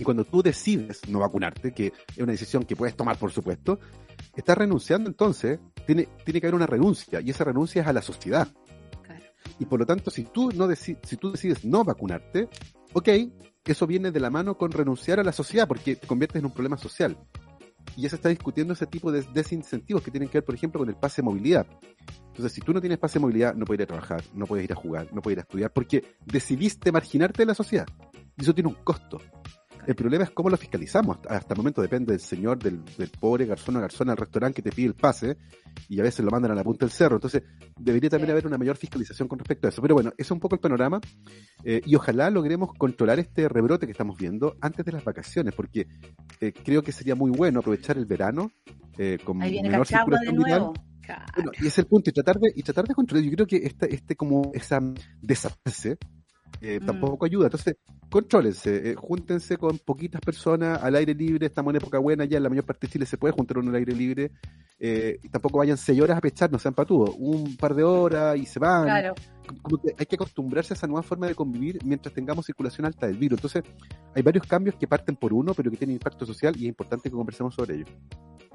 Y cuando tú decides no vacunarte, que es una decisión que puedes tomar, por supuesto, estás renunciando entonces, tiene, tiene que haber una renuncia, y esa renuncia es a la sociedad. Claro. Y por lo tanto, si tú, no deci- si tú decides no vacunarte, ok, eso viene de la mano con renunciar a la sociedad, porque te conviertes en un problema social. Y ya se está discutiendo ese tipo de desincentivos que tienen que ver, por ejemplo, con el pase de movilidad. Entonces, si tú no tienes pase de movilidad, no puedes ir a trabajar, no puedes ir a jugar, no puedes ir a estudiar, porque decidiste marginarte de la sociedad. Y eso tiene un costo. El problema es cómo lo fiscalizamos. Hasta, el momento depende del señor, del, del pobre garzón o garzona al restaurante que te pide el pase y a veces lo mandan a la punta del cerro. Entonces, debería también Sí. haber una mayor fiscalización con respecto a eso. Pero bueno, ese es un poco el panorama eh, y ojalá logremos controlar este rebrote que estamos viendo antes de las vacaciones, porque eh, creo que sería muy bueno aprovechar el verano eh, con Ahí viene menor Cachagua de circulación viral. nuevo. Bueno, y es el punto, y tratar de, y tratar de controlar. Yo creo que este, este como esa desaparece eh, Mm. tampoco ayuda. Entonces, contrólense, eh, júntense con poquitas personas al aire libre, estamos en época buena ya, en la mayor parte de Chile se puede juntar uno al aire libre, eh, y tampoco vayan seis horas a pechar, no sean patudos, un par de horas y se van. Claro. Como que hay que acostumbrarse a esa nueva forma de convivir mientras tengamos circulación alta del virus. Entonces, hay varios cambios que parten por uno, pero que tienen impacto social y es importante que conversemos sobre ello.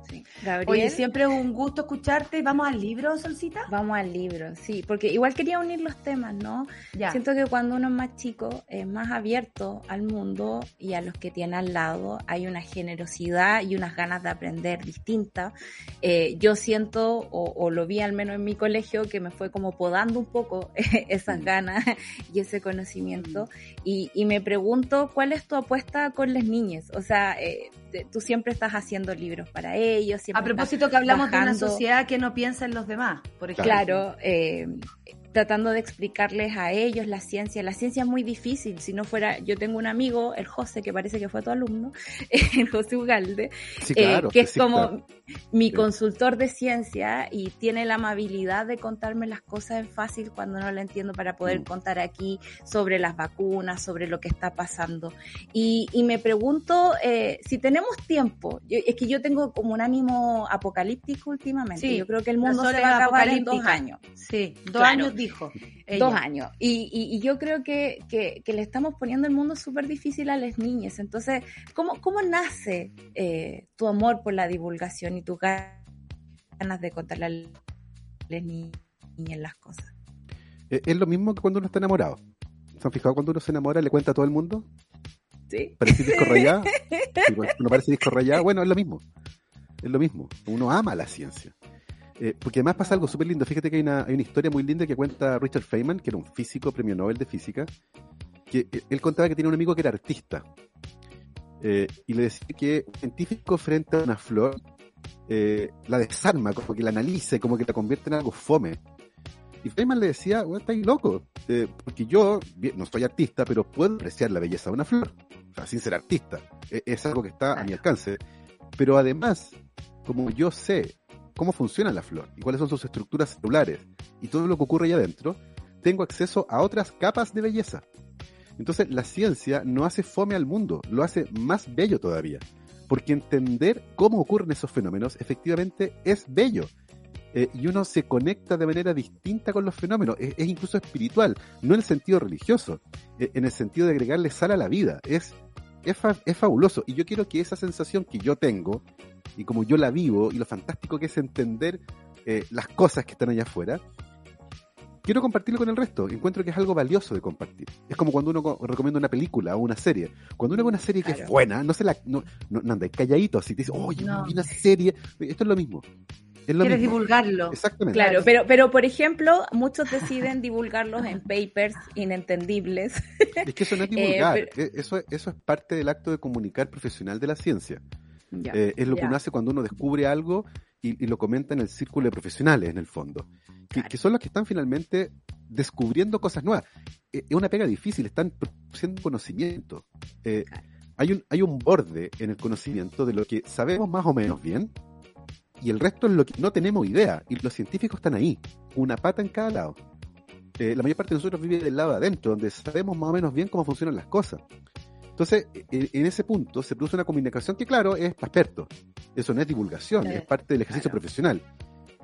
Sí. Gabriel, Oye, siempre es un gusto escucharte. ¿Vamos al libro, Solcita? vamos al libro, sí, porque igual quería unir los temas, ¿no? Ya. Siento que cuando uno es más chico, es más abierto al mundo y a los que tiene al lado, hay una generosidad y unas ganas de aprender distintas. Eh, yo siento, o, o lo vi al menos en mi colegio, que me fue como podando un poco [LAUGHS] esas ganas [LAUGHS] y ese conocimiento. Y, y me pregunto, ¿cuál es tu apuesta con las niñas? O sea, eh, tú siempre estás haciendo libros para ellos. Siempre A propósito que hablamos de una sociedad que no piensa en los demás, por ejemplo. Claro, eh, tratando de explicarles a ellos la ciencia. La ciencia es muy difícil. Si no fuera, yo tengo un amigo, el José, que parece que fue tu alumno, [LAUGHS] el José Ugalde, Sí, eh, que es sí, como claro. mi consultor de ciencia y tiene la amabilidad de contarme las cosas en fácil cuando no la entiendo para poder Mm. contar aquí sobre las vacunas, sobre lo que está pasando. Y, y me pregunto eh, si tenemos tiempo. Yo- es que yo tengo como un ánimo apocalíptico últimamente. Sí, yo creo que el mundo se va a acabar en dos años. Sí, dos Claro. años dijo. ella. Dos años. Y, y- y yo creo que, que- que le estamos poniendo el mundo súper difícil a las niñas. Entonces, ¿cómo, cómo nace eh, tu amor por la divulgación y tu ganas de contarle a las ni- niñas las cosas? Eh, Es lo mismo que cuando uno está enamorado. ¿Se han fijado cuando uno se enamora le cuenta a todo el mundo? Sí. ¿Parece disco [LAUGHS] rayado? Uno parece disco rayado. Bueno, es lo mismo. Es lo mismo. Uno ama la ciencia. Eh, porque además pasa algo súper lindo. Fíjate que hay una, hay una historia muy linda que cuenta Richard Feynman, que era un físico, premio Nobel de física, que eh, él contaba que tenía un amigo que era artista. Eh, y le decía que un científico frente a una flor eh, la desarma, como que la analice, como que la convierte en algo fome. Y Feynman le decía, bueno, estáis loco, eh, porque yo bien, no soy artista, pero puedo apreciar la belleza de una flor. o sea, sin ser artista. E- Es algo que está a mi alcance. Pero además, como yo sé cómo funciona la flor y cuáles son sus estructuras celulares y todo lo que ocurre allá adentro, tengo acceso a otras capas de belleza. Entonces, la ciencia no hace fome al mundo, lo hace más bello todavía. Porque entender cómo ocurren esos fenómenos efectivamente es bello. Eh, y uno se conecta de manera distinta con los fenómenos, es, incluso espiritual, no en el sentido religioso, eh, en el sentido de agregarle sal a la vida. Es, es, fa- es fabuloso. Y yo quiero que esa sensación que yo tengo, y como yo la vivo, y lo fantástico que es entender eh, las cosas que están allá afuera, quiero compartirlo con el resto. Encuentro que es algo valioso de compartir. Es como cuando uno co- recomienda una película o una serie. Cuando uno ve una serie que es Claro. buena, no se la, no, no, no andáis calladito así, te dice, oye, No. una serie. Esto es lo mismo. Es lo Quieres mismo. divulgarlo. Exactamente. Claro, pero, pero por ejemplo, muchos deciden divulgarlos en papers inentendibles. Es que eso no es [LAUGHS] divulgar. Eh, Eh, eso, eso es parte del acto de comunicar profesional de la ciencia. Ya. Eh, es lo que uno hace cuando uno descubre algo y, y lo comenta en el círculo de profesionales, en el fondo. Que, Claro. que son los que están finalmente descubriendo cosas nuevas. Eh, es una pega difícil, están produciendo conocimiento. Eh, Claro. hay, un, hay un borde en el conocimiento de lo que sabemos más o menos bien y el resto es lo que no tenemos idea. Y los científicos están ahí, una pata en cada lado. Eh, la mayor parte de nosotros vive del lado de adentro, donde sabemos más o menos bien cómo funcionan las cosas. Entonces, e- en ese punto se produce una comunicación que, claro, es para expertos. Eso no es divulgación, es parte del ejercicio claro. profesional.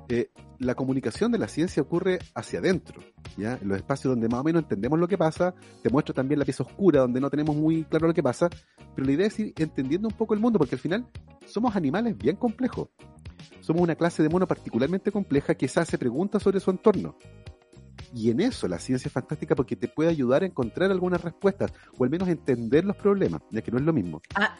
Eh, la comunicación de la ciencia ocurre hacia adentro, ¿ya? En los espacios donde más o menos entendemos lo que pasa, te muestro también la pieza oscura, donde no tenemos muy claro lo que pasa, pero la idea es ir entendiendo un poco el mundo, porque al final somos animales bien complejos. Somos una clase de mono particularmente compleja que se hace preguntas sobre su entorno. Y en eso la ciencia es fantástica porque te puede ayudar a encontrar algunas respuestas, o al menos entender los problemas, ya que no es lo mismo. Ah,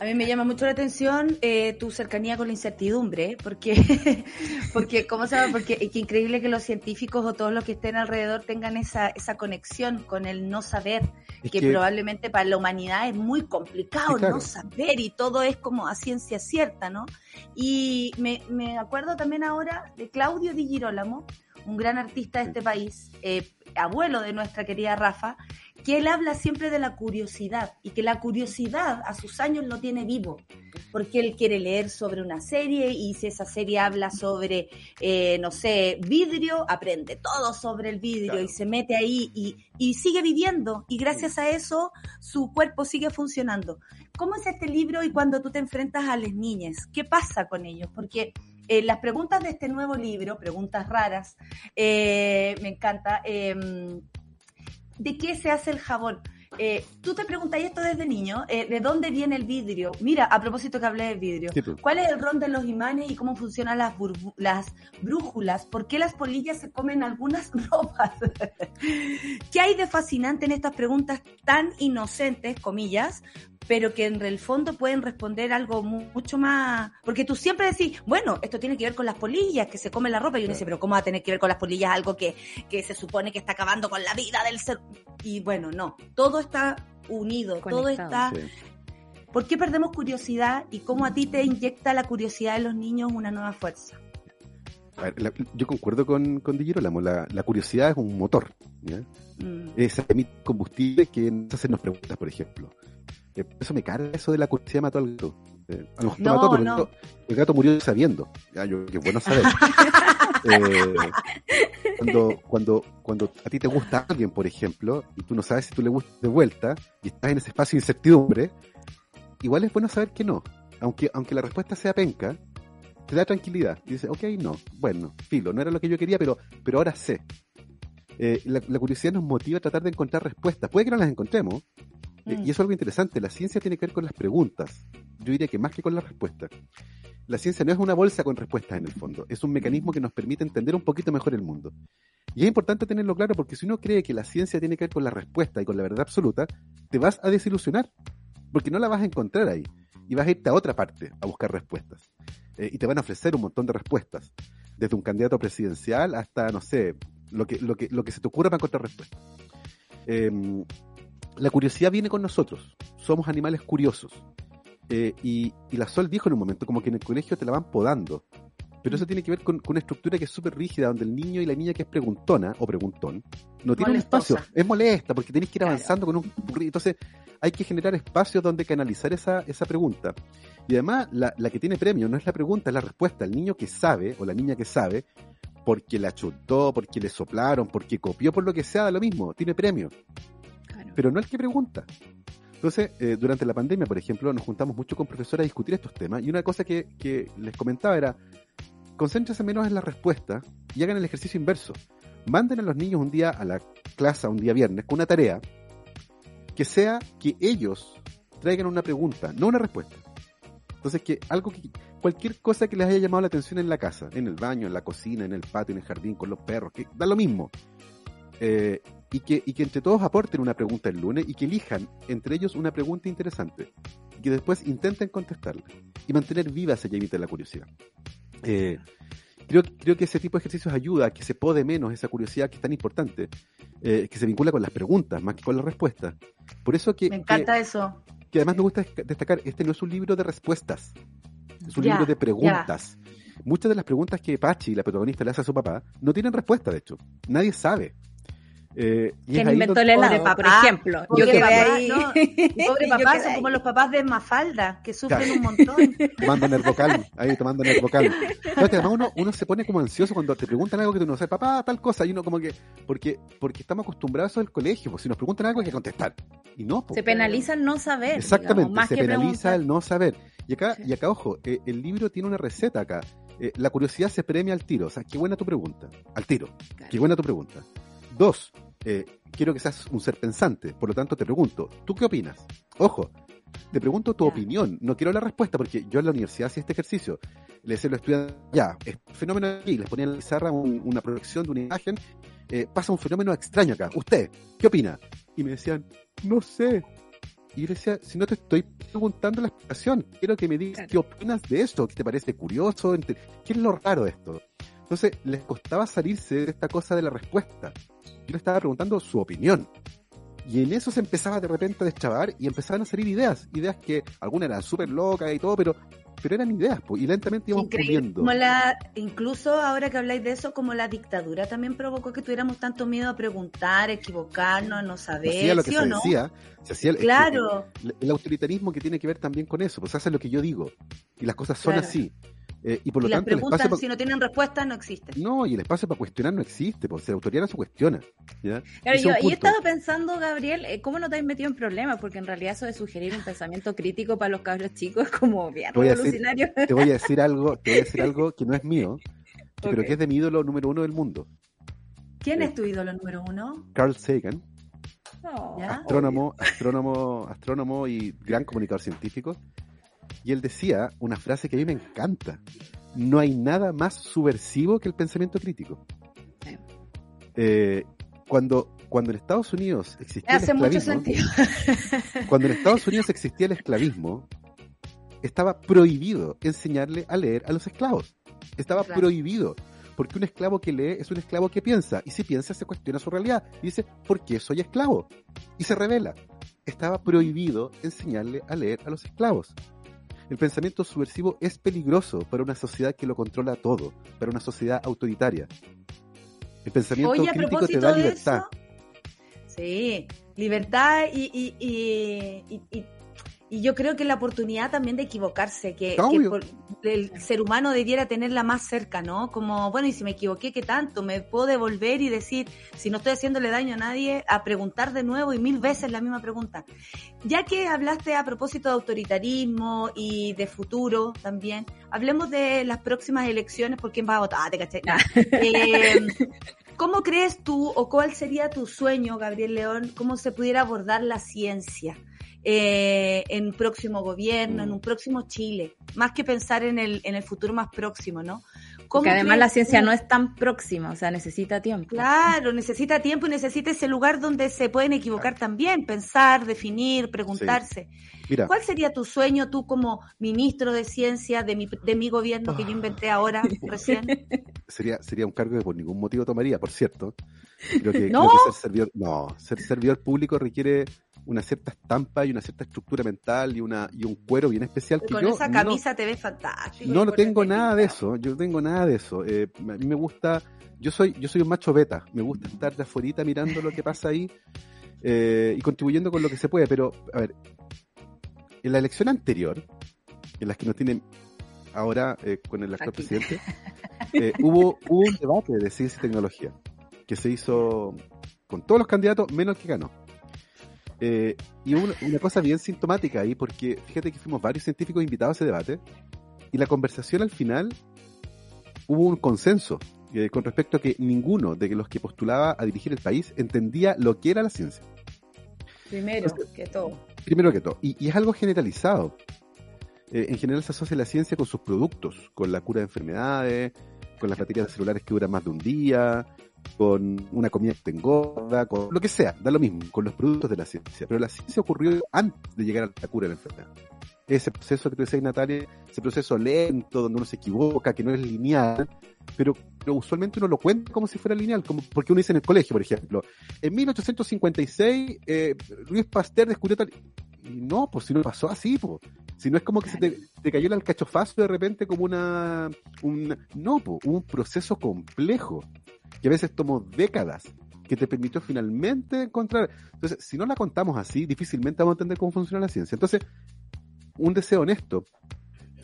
a mí me llama mucho la atención eh, tu cercanía con la incertidumbre, porque, [LAUGHS] porque ¿cómo se llama? Porque es que increíble que los científicos o todos los que estén alrededor tengan esa, esa conexión con el no saber, Es que, probablemente para la humanidad es muy complicado Sí, claro. no saber y todo es como a ciencia cierta, ¿no? Y me, me acuerdo también ahora de Claudio Di Girolamo, un gran artista de este país, eh, abuelo de nuestra querida Rafa, que él habla siempre de la curiosidad y que la curiosidad a sus años lo tiene vivo, porque él quiere leer sobre una serie y si esa serie habla sobre, eh, no sé, vidrio, aprende todo sobre el vidrio Claro. y se mete ahí y, y sigue viviendo y gracias a eso su cuerpo sigue funcionando. ¿Cómo es este libro y cuando tú te enfrentas a las niñas? ¿Qué pasa con ellos? Porque eh, las preguntas de este nuevo libro, preguntas raras, eh, me encanta. eh, ¿De qué se hace el jabón? Eh, tú te preguntas esto desde niño, eh, ¿de dónde viene el vidrio? Mira, a propósito que hablé de vidrio, Sí. ¿cuál es el rol de los imanes y cómo funcionan las, las brújulas? ¿Por qué las polillas se comen algunas [LAUGHS] ropas? ¿Qué hay de fascinante en estas preguntas tan inocentes, comillas, pero que en el fondo pueden responder algo mu- mucho más... Porque tú siempre decís, bueno, esto tiene que ver con las polillas, que se comen la ropa, y uno Claro. dice, pero ¿cómo va a tener que ver con las polillas algo que, que se supone que está acabando con la vida del ser? Y bueno, no, todo está unido, todo está... Sí. ¿Por qué perdemos curiosidad y cómo a ti te inyecta la curiosidad de los niños una nueva fuerza? A ver, la- yo concuerdo con, con Di Girolamo, la, la curiosidad es un motor. ¿ya? Mm. Es emite combustible que nos hacernos preguntas, por ejemplo. Eh, eso me carga eso de la curiosidad mató al gato. Eh, a lo mejor No, mató, pero no. el, gato, el gato murió sabiendo. Ya, yo, qué bueno saber. [LAUGHS] Eh, cuando, cuando, cuando a ti te gusta alguien, por ejemplo, y tú no sabes si tú le gustas de vuelta, y estás en ese espacio de incertidumbre, igual es bueno saber que no. Aunque, aunque la respuesta sea penca, te da tranquilidad. Y dices, ok, no, bueno, filo, no era lo que yo quería, pero, pero ahora sé. Eh, la, la curiosidad nos motiva a tratar de encontrar respuestas. Puede que no las encontremos, Mm. y eso es algo interesante. La ciencia tiene que ver con las preguntas. Yo diría que más que con las respuestas. La ciencia no es una bolsa con respuestas en el fondo. Es un mecanismo que nos permite entender un poquito mejor el mundo. Y es importante tenerlo claro porque si uno cree que la ciencia tiene que ver con la respuesta y con la verdad absoluta, te vas a desilusionar. Porque no la vas a encontrar ahí. Y vas a irte a otra parte a buscar respuestas. Eh, y te van a ofrecer un montón de respuestas. Desde un candidato presidencial hasta, no sé, lo que, lo que, lo que se te ocurra para encontrar respuestas. Em, la curiosidad viene con nosotros. Somos animales curiosos. Eh, y, y la Sol dijo en un momento, como que en el colegio te la van podando. Pero eso tiene que ver con, con una estructura que es súper rígida, donde el niño y la niña que es preguntona o preguntón no tiene un espacio. Es molesta porque tenés que ir Claro. avanzando con un Entonces, hay que generar espacios donde canalizar esa, esa pregunta. Y además, la, la que tiene premio no es la pregunta, es la respuesta. El niño que sabe, o la niña que sabe, porque la chutó, porque le soplaron, porque copió, por lo que sea, da lo mismo, tiene premio. Pero no el que pregunta. Entonces, eh, durante la pandemia, por ejemplo, nos juntamos mucho con profesores a discutir estos temas, y una cosa que, que les comentaba era, concéntrense menos en la respuesta y hagan el ejercicio inverso. Manden a los niños un día a la clase, un día viernes, con una tarea que sea que ellos traigan una pregunta, no una respuesta. Entonces, que algo que, cualquier cosa que les haya llamado la atención en la casa, en el baño, en la cocina, en el patio, en el jardín, con los perros, que da lo mismo. Eh, y, que, y que entre todos aporten una pregunta el lunes y que elijan entre ellos una pregunta interesante. Y que después intenten contestarla. Y mantener viva esa llamita de la curiosidad. Eh, creo, creo que ese tipo de ejercicios ayuda a que se pode menos esa curiosidad que es tan importante, eh, que se vincula con las preguntas más que con las respuestas. Por eso que, Me encanta que, eso. que además me gusta destac- destacar, este no es un libro de respuestas, es un libro de preguntas. Muchas de las preguntas que Pachi, la protagonista, le hace a su papá, no tienen respuesta, de hecho. Nadie sabe. Eh, y ¿Quién inventó el helado, por papá, ejemplo? Yo papá, ahí. no, [LAUGHS] pobre papá son como los papás de Mafalda, que sufren Claro. un montón. [LAUGHS] tomando nervocal, ahí tomando nervocal. Que además uno, uno se pone como ansioso cuando te preguntan algo que tú no sabes, papá, tal cosa, y uno como que, porque, porque estamos acostumbrados a eso del colegio, pues si nos preguntan algo hay que contestar. Y no, pues. Se penaliza el no saber. Exactamente, digamos, más se que penaliza preguntar. el no saber. Y acá, y acá ojo, eh, el libro tiene una receta acá. Eh, la curiosidad se premia al tiro. O sea, qué buena tu pregunta. Al tiro. Claro. Qué buena tu pregunta. Dos, eh, quiero que seas un ser pensante. Por lo tanto, te pregunto, ¿tú qué opinas? Ojo, te pregunto tu opinión. No quiero la respuesta porque yo en la universidad hacía este ejercicio. Le decía a los estudiantes, ya, es fenómeno aquí. Les ponía en la pizarra un- una proyección de una imagen. eh, pasa un fenómeno extraño acá. ¿Usted qué opina? Y me decían, no sé. Y yo decía, si no te estoy preguntando la explicación, quiero que me digas Claro. qué opinas de esto, qué te parece curioso, qué es lo raro de esto. Entonces, les costaba salirse de esta cosa de la respuesta. Yo le estaba preguntando su opinión. Y en eso se empezaba de repente a deschavar y empezaban a salir ideas. Ideas que algunas eran súper locas y todo, pero, pero eran ideas, po, y lentamente íbamos puliendo. Como la, incluso ahora que habláis de eso, como la dictadura también provocó que tuviéramos tanto miedo a preguntar, equivocarnos, no Se saber, hacía lo que ¿sí se o no? decía. Se hacía el, Claro, el, el autoritarismo que tiene que ver también con eso, pues hace lo que yo digo. Y las cosas son Claro. así. Eh, y por lo y las tanto, el preguntas, pa- si no tienen respuesta, no existen. No, y el espacio para cuestionar no existe, pues si la autoridad no se cuestiona. ¿ya? Claro, yo, yo he estado pensando, Gabriel, eh, ¿cómo no te has metido en problemas? Porque en realidad eso de sugerir un pensamiento crítico para los cabros chicos es como bien Voy a decir- revolucionario. Te voy a decir algo, te voy a decir algo que no es mío, que- pero que es de mi ídolo número uno del mundo, ¿Quién Eh. es tu ídolo número uno? Carl Sagan. ¿Ya? astrónomo, astrónomo, astrónomo y gran comunicador científico. Y él decía una frase que a mí me encanta. No hay nada más subversivo que el pensamiento crítico. Eh, cuando, cuando en Estados Unidos existía Hace el mucho esclavismo, sentido. [LAUGHS] cuando en Estados Unidos existía el esclavismo, estaba prohibido enseñarle a leer a los esclavos. Estaba Claro. prohibido. Porque un esclavo que lee es un esclavo que piensa. Y si piensa, se cuestiona su realidad. Y dice, ¿por qué soy esclavo? Y se revela. Estaba prohibido enseñarle a leer a los esclavos. El pensamiento subversivo es peligroso para una sociedad que lo controla todo, para una sociedad autoritaria. El pensamiento Oye, crítico te da libertad. eso. Sí, libertad y, y, y, y- y- yo creo que la oportunidad también de equivocarse, que, que Obvio. por- el ser humano debiera tenerla más cerca, ¿no? Como, bueno, y si me equivoqué, ¿qué tanto? Me puedo devolver y decir, si no estoy haciéndole daño a nadie, a preguntar de nuevo y mil veces la misma pregunta. Ya que hablaste a propósito de autoritarismo y de futuro también, hablemos de las próximas elecciones, por quién va a votar, Ah, te caché. Eh, [LAUGHS] ¿Cómo crees tú o cuál sería tu sueño, Gabriel León, cómo se pudiera abordar la ciencia eh, en un próximo gobierno, en un próximo Chile? Más que pensar en el, en el futuro más próximo, ¿no? ¿Cómo Porque además la ciencia no es tan próxima, o sea, necesita tiempo. Claro, necesita tiempo y necesita ese lugar donde se pueden equivocar también, pensar, definir, preguntarse. Mira, ¿Cuál sería tu sueño tú como ministro de ciencia de mi, de mi gobierno que yo inventé ahora, [LAUGHS] recién? sería, sería un cargo que por ningún motivo tomaría, por cierto. Creo que, [LAUGHS] ¿No? creo que ser servidor, no, ser servidor público requiere una cierta estampa y una cierta estructura mental y una y un cuero bien especial que Con yo esa no- camisa te ves fantástico. no, no tengo nada de eso, yo no tengo nada de eso. Eh, a mí me gusta, yo soy, yo soy un macho beta, me gusta estar de afuera mirando lo que pasa ahí. eh, y contribuyendo con lo que se puede. Pero, a ver, en la elección anterior, en las que nos tienen ahora eh, con el actual Aquí. presidente, eh, hubo, hubo un debate de ciencia y tecnología que se hizo con todos los candidatos, menos el que ganó. Eh, y una, cosa bien sintomática ahí, porque fíjate que fuimos varios científicos invitados a ese debate, y la conversación al final hubo un consenso eh, con respecto a que ninguno de los que postulaba a dirigir el país entendía lo que era la ciencia. Primero que todo. Primero que todo. Y, y es algo generalizado. Eh, en general se asocia la ciencia con sus productos, con la cura de enfermedades, con las baterías de celulares que duran más de un día, con una comida que te engorda, con lo que sea, da lo mismo, con los productos de la ciencia. Pero la ciencia ocurrió antes de llegar a la cura de la enfermedad. Ese proceso que tú decías, Natalia, ese proceso lento, donde uno se equivoca, que no es lineal, pero, pero usualmente uno lo cuenta como si fuera lineal, como porque uno dice en el colegio, por ejemplo, en 1856 eh, Luis Pasteur descubrió tal... Y no, pues si no pasó así, pues. Si no es como que se te, te cayó el alcachofazo de repente como una... Un, no, pues, hubo un proceso complejo que a veces tomó décadas que te permitió finalmente encontrar. Entonces, si no la contamos así, difícilmente vamos a entender cómo funciona la ciencia. Entonces, un deseo honesto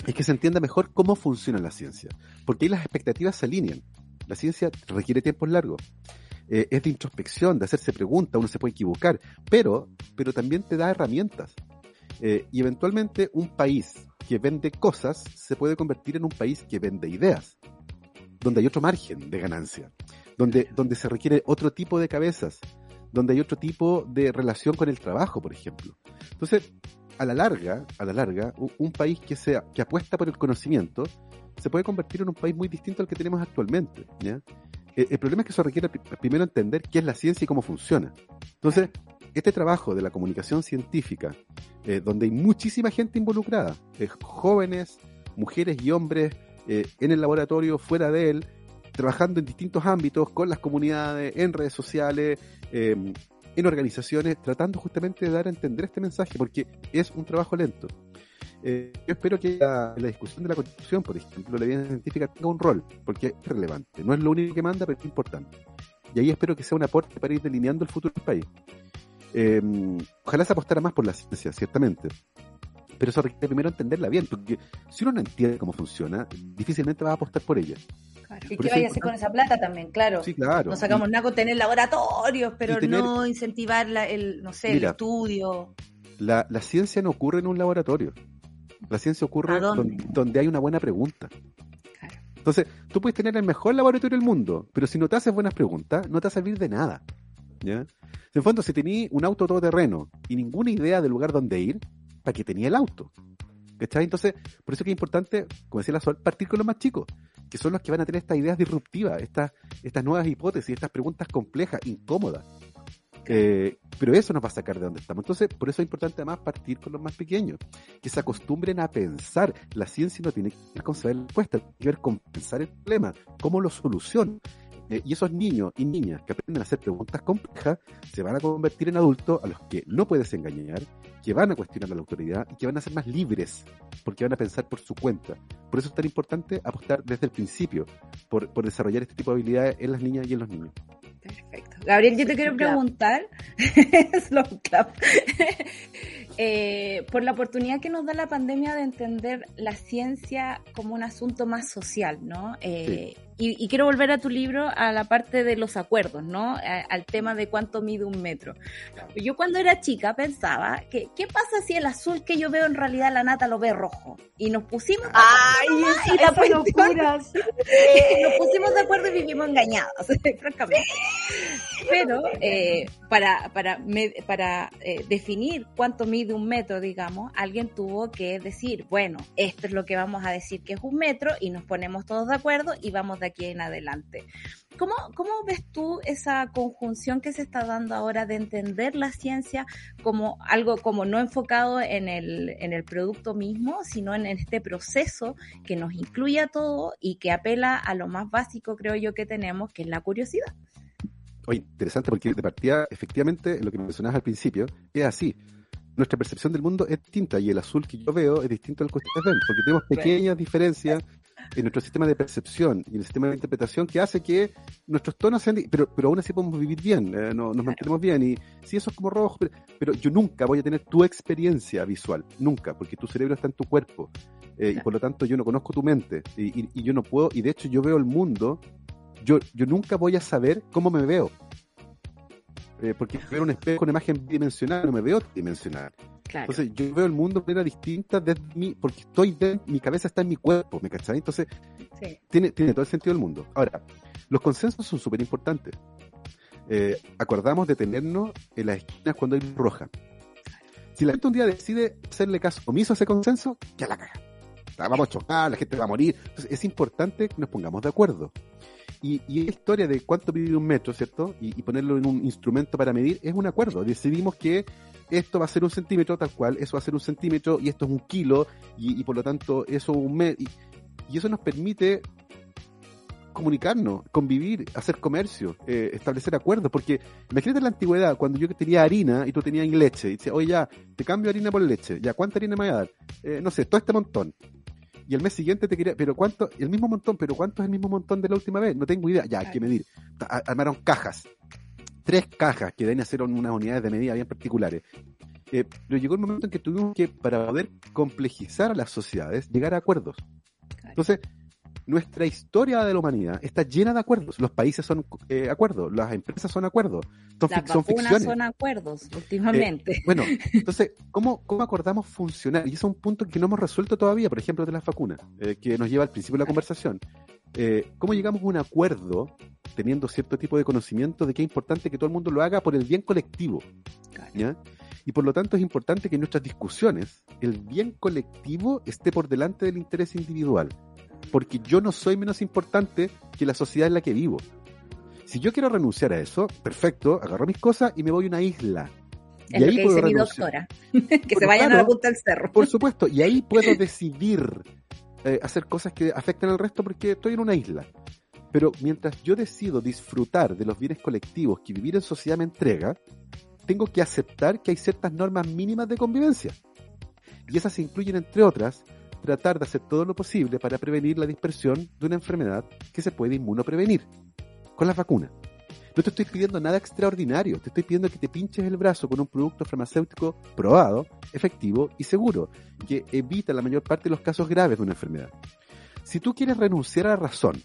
es que se entienda mejor cómo funciona la ciencia, porque ahí las expectativas se alinean. La ciencia requiere tiempos largos. Eh, es de introspección, de hacerse preguntas, uno se puede equivocar, pero, pero también te da herramientas. Eh, y eventualmente un país que vende cosas se puede convertir en un país que vende ideas, donde hay otro margen de ganancia, donde, donde se requiere otro tipo de cabezas, donde hay otro tipo de relación con el trabajo, por ejemplo. Entonces, a la larga, a la larga, u- un país que sea, que apuesta por el conocimiento, se puede convertir en un país muy distinto al que tenemos actualmente. ¿ya? El, el problema es que eso requiere pri- primero entender qué es la ciencia y cómo funciona. Entonces, este trabajo de la comunicación científica, eh, donde hay muchísima gente involucrada, eh, jóvenes, mujeres y hombres eh, en el laboratorio, fuera de él, trabajando en distintos ámbitos, con las comunidades, en redes sociales, eh, en organizaciones, tratando justamente de dar a entender este mensaje, porque es un trabajo lento. Eh, yo espero que la, la discusión de la Constitución, por ejemplo, la evidencia científica tenga un rol, porque es relevante. No es lo único que manda, pero es importante. Y ahí espero que sea un aporte para ir delineando el futuro del país. Eh, ojalá se apostara más por la ciencia, ciertamente. Pero eso requiere primero entenderla bien, porque si uno no entiende cómo funciona, difícilmente va a apostar por ella. ¿Y qué vaya a hacer con esa plata también? Claro. Sí, claro. No sacamos nada con tener laboratorios, pero tener- no incentivar la- el, no sé, Mira. el estudio. La, la ciencia no ocurre en un laboratorio. La ciencia ocurre donde hay una buena pregunta. Claro. Entonces, tú puedes tener el mejor laboratorio del mundo, pero si no te haces buenas preguntas, no te va a servir de nada. ¿ya? En el fondo, si tenías un auto todoterreno y ninguna idea del lugar donde ir, ¿para qué tenía el auto? ¿Cachai? Entonces, por eso que es importante, como decía la Sol, partir con los más chicos, que son los que van a tener estas ideas disruptivas, estas, estas nuevas hipótesis, estas preguntas complejas, incómodas. Eh, pero eso nos va a sacar de donde estamos. Entonces, por eso es importante además partir con los más pequeños, que se acostumbren a pensar. La ciencia no tiene que ver con saber la respuesta, tiene que ver con pensar el problema, cómo lo solucionan. Eh, y esos niños y niñas que aprenden a hacer preguntas complejas se van a convertir en adultos a los que no puedes engañar, que van a cuestionar a la autoridad y que van a ser más libres, porque van a pensar por su cuenta. Por eso es tan importante apostar desde el principio por, por desarrollar este tipo de habilidades en las niñas y en los niños. Perfecto. Gabriel, yo te quiero preguntar. [LAUGHS] [LAUGHS] Eh, por la oportunidad que nos da la pandemia de entender la ciencia como un asunto más social, ¿no? Eh, y, y quiero volver a tu libro a la parte de los acuerdos, ¿no? A- al tema de cuánto mide un metro. Yo cuando era chica pensaba que, ¿qué pasa si el azul que yo veo en realidad la nata lo ve rojo? Y nos pusimos ¡Ay, esa- esa esa locuras! [LAUGHS] nos pusimos de acuerdo y vivimos engañados, [LAUGHS] francamente. Pero eh, para, para, me- para eh, definir cuánto mide un metro, digamos, alguien tuvo que decir, bueno, esto es lo que vamos a decir que es un metro y nos ponemos todos de acuerdo y vamos de aquí en adelante. ¿Cómo, ¿Cómo ves tú esa conjunción que se está dando ahora de entender la ciencia como algo como no enfocado en el, en el producto mismo, sino en este proceso que nos incluye a todo y que apela a lo más básico, creo yo, que tenemos, que es la curiosidad? Oye, interesante porque de partida, efectivamente, lo que mencionabas al principio, es así. Nuestra percepción del mundo es distinta y el azul que yo veo es distinto al que ustedes ven, porque tenemos pequeñas diferencias en nuestro sistema de percepción y en el sistema de interpretación que hace que nuestros tonos sean, pero, pero aún así podemos vivir bien, eh, no- nos mantenemos bien y sí, eso es como rojo, pero, pero yo nunca voy a tener tu experiencia visual, nunca, porque tu cerebro está en tu cuerpo eh, y por lo tanto yo no conozco tu mente y, y- y yo no puedo, y de hecho yo veo el mundo, yo, yo nunca voy a saber cómo me veo. Eh, porque veo un espejo con imagen bidimensional, no me veo tridimensional. Claro. Entonces yo veo el mundo de manera distinta desde mi, porque estoy de, mi cabeza está en mi cuerpo, ¿me cachai? Entonces Sí. tiene, tiene todo el sentido del mundo. Ahora, los consensos son súper importantes. Eh, acordamos detenernos en las esquinas cuando hay luz roja. Si la gente un día decide hacerle caso omiso a ese consenso, ya la caga. Vamos a chocar, la gente va a morir. Entonces es importante que nos pongamos de acuerdo. Y, y la historia de cuánto mide un metro, ¿cierto? Y, y ponerlo en un instrumento para medir es un acuerdo. Decidimos que esto va a ser un centímetro tal cual, eso va a ser un centímetro y esto es un kilo y, y por lo tanto eso un metro. Y, eso nos permite comunicarnos, convivir, hacer comercio, eh, establecer acuerdos, porque imagínate la antigüedad, cuando yo tenía harina y tú tenías leche, y decía, oye ya, te cambio harina por leche, ya, ¿cuánta harina me vas a dar? Eh, no sé, todo este montón. Y el mes siguiente te quería, pero ¿cuánto? El mismo montón, pero ¿cuánto es el mismo montón de la última vez? No tengo idea, ya, hay que medir. Armaron cajas, tres cajas que deben hacer unas unidades de medida bien particulares. Eh, pero llegó el momento en que tuvimos que, para poder complejizar a las sociedades, llegar a acuerdos. Entonces, nuestra historia de la humanidad está llena de acuerdos. Los países son eh, acuerdos, las empresas son acuerdos, son, Las son vacunas ficciones. son acuerdos últimamente. Bueno, entonces, ¿cómo, ¿cómo acordamos funcionar? Y es un punto que no hemos resuelto todavía, por ejemplo, de las vacunas, eh, que nos lleva al principio de la conversación. Eh, ¿Cómo llegamos a un acuerdo teniendo cierto tipo de conocimiento de que es importante que todo el mundo lo haga por el bien colectivo? Claro. ¿ya? Y por lo tanto es importante que en nuestras discusiones el bien colectivo esté por delante del interés individual. Porque yo no soy menos importante que la sociedad en la que vivo. Si yo quiero renunciar a eso, perfecto, agarro mis cosas y me voy a una isla. es lo que dice mi doctora. [LAUGHS] que se vayan a la punta del cerro. Por supuesto, y ahí [LAUGHS] puedo decidir eh, hacer cosas que afecten al resto porque estoy en una isla. Pero mientras yo decido disfrutar de los bienes colectivos que vivir en sociedad me entrega, tengo que aceptar que hay ciertas normas mínimas de convivencia. Y esas incluyen, entre otras, tratar de hacer todo lo posible para prevenir la dispersión de una enfermedad que se puede inmunoprevenir con las vacunas. No te estoy pidiendo nada extraordinario, te estoy pidiendo que te pinches el brazo con un producto farmacéutico probado, efectivo y seguro, que evita la mayor parte de los casos graves de una enfermedad. Si tú quieres renunciar a la razón,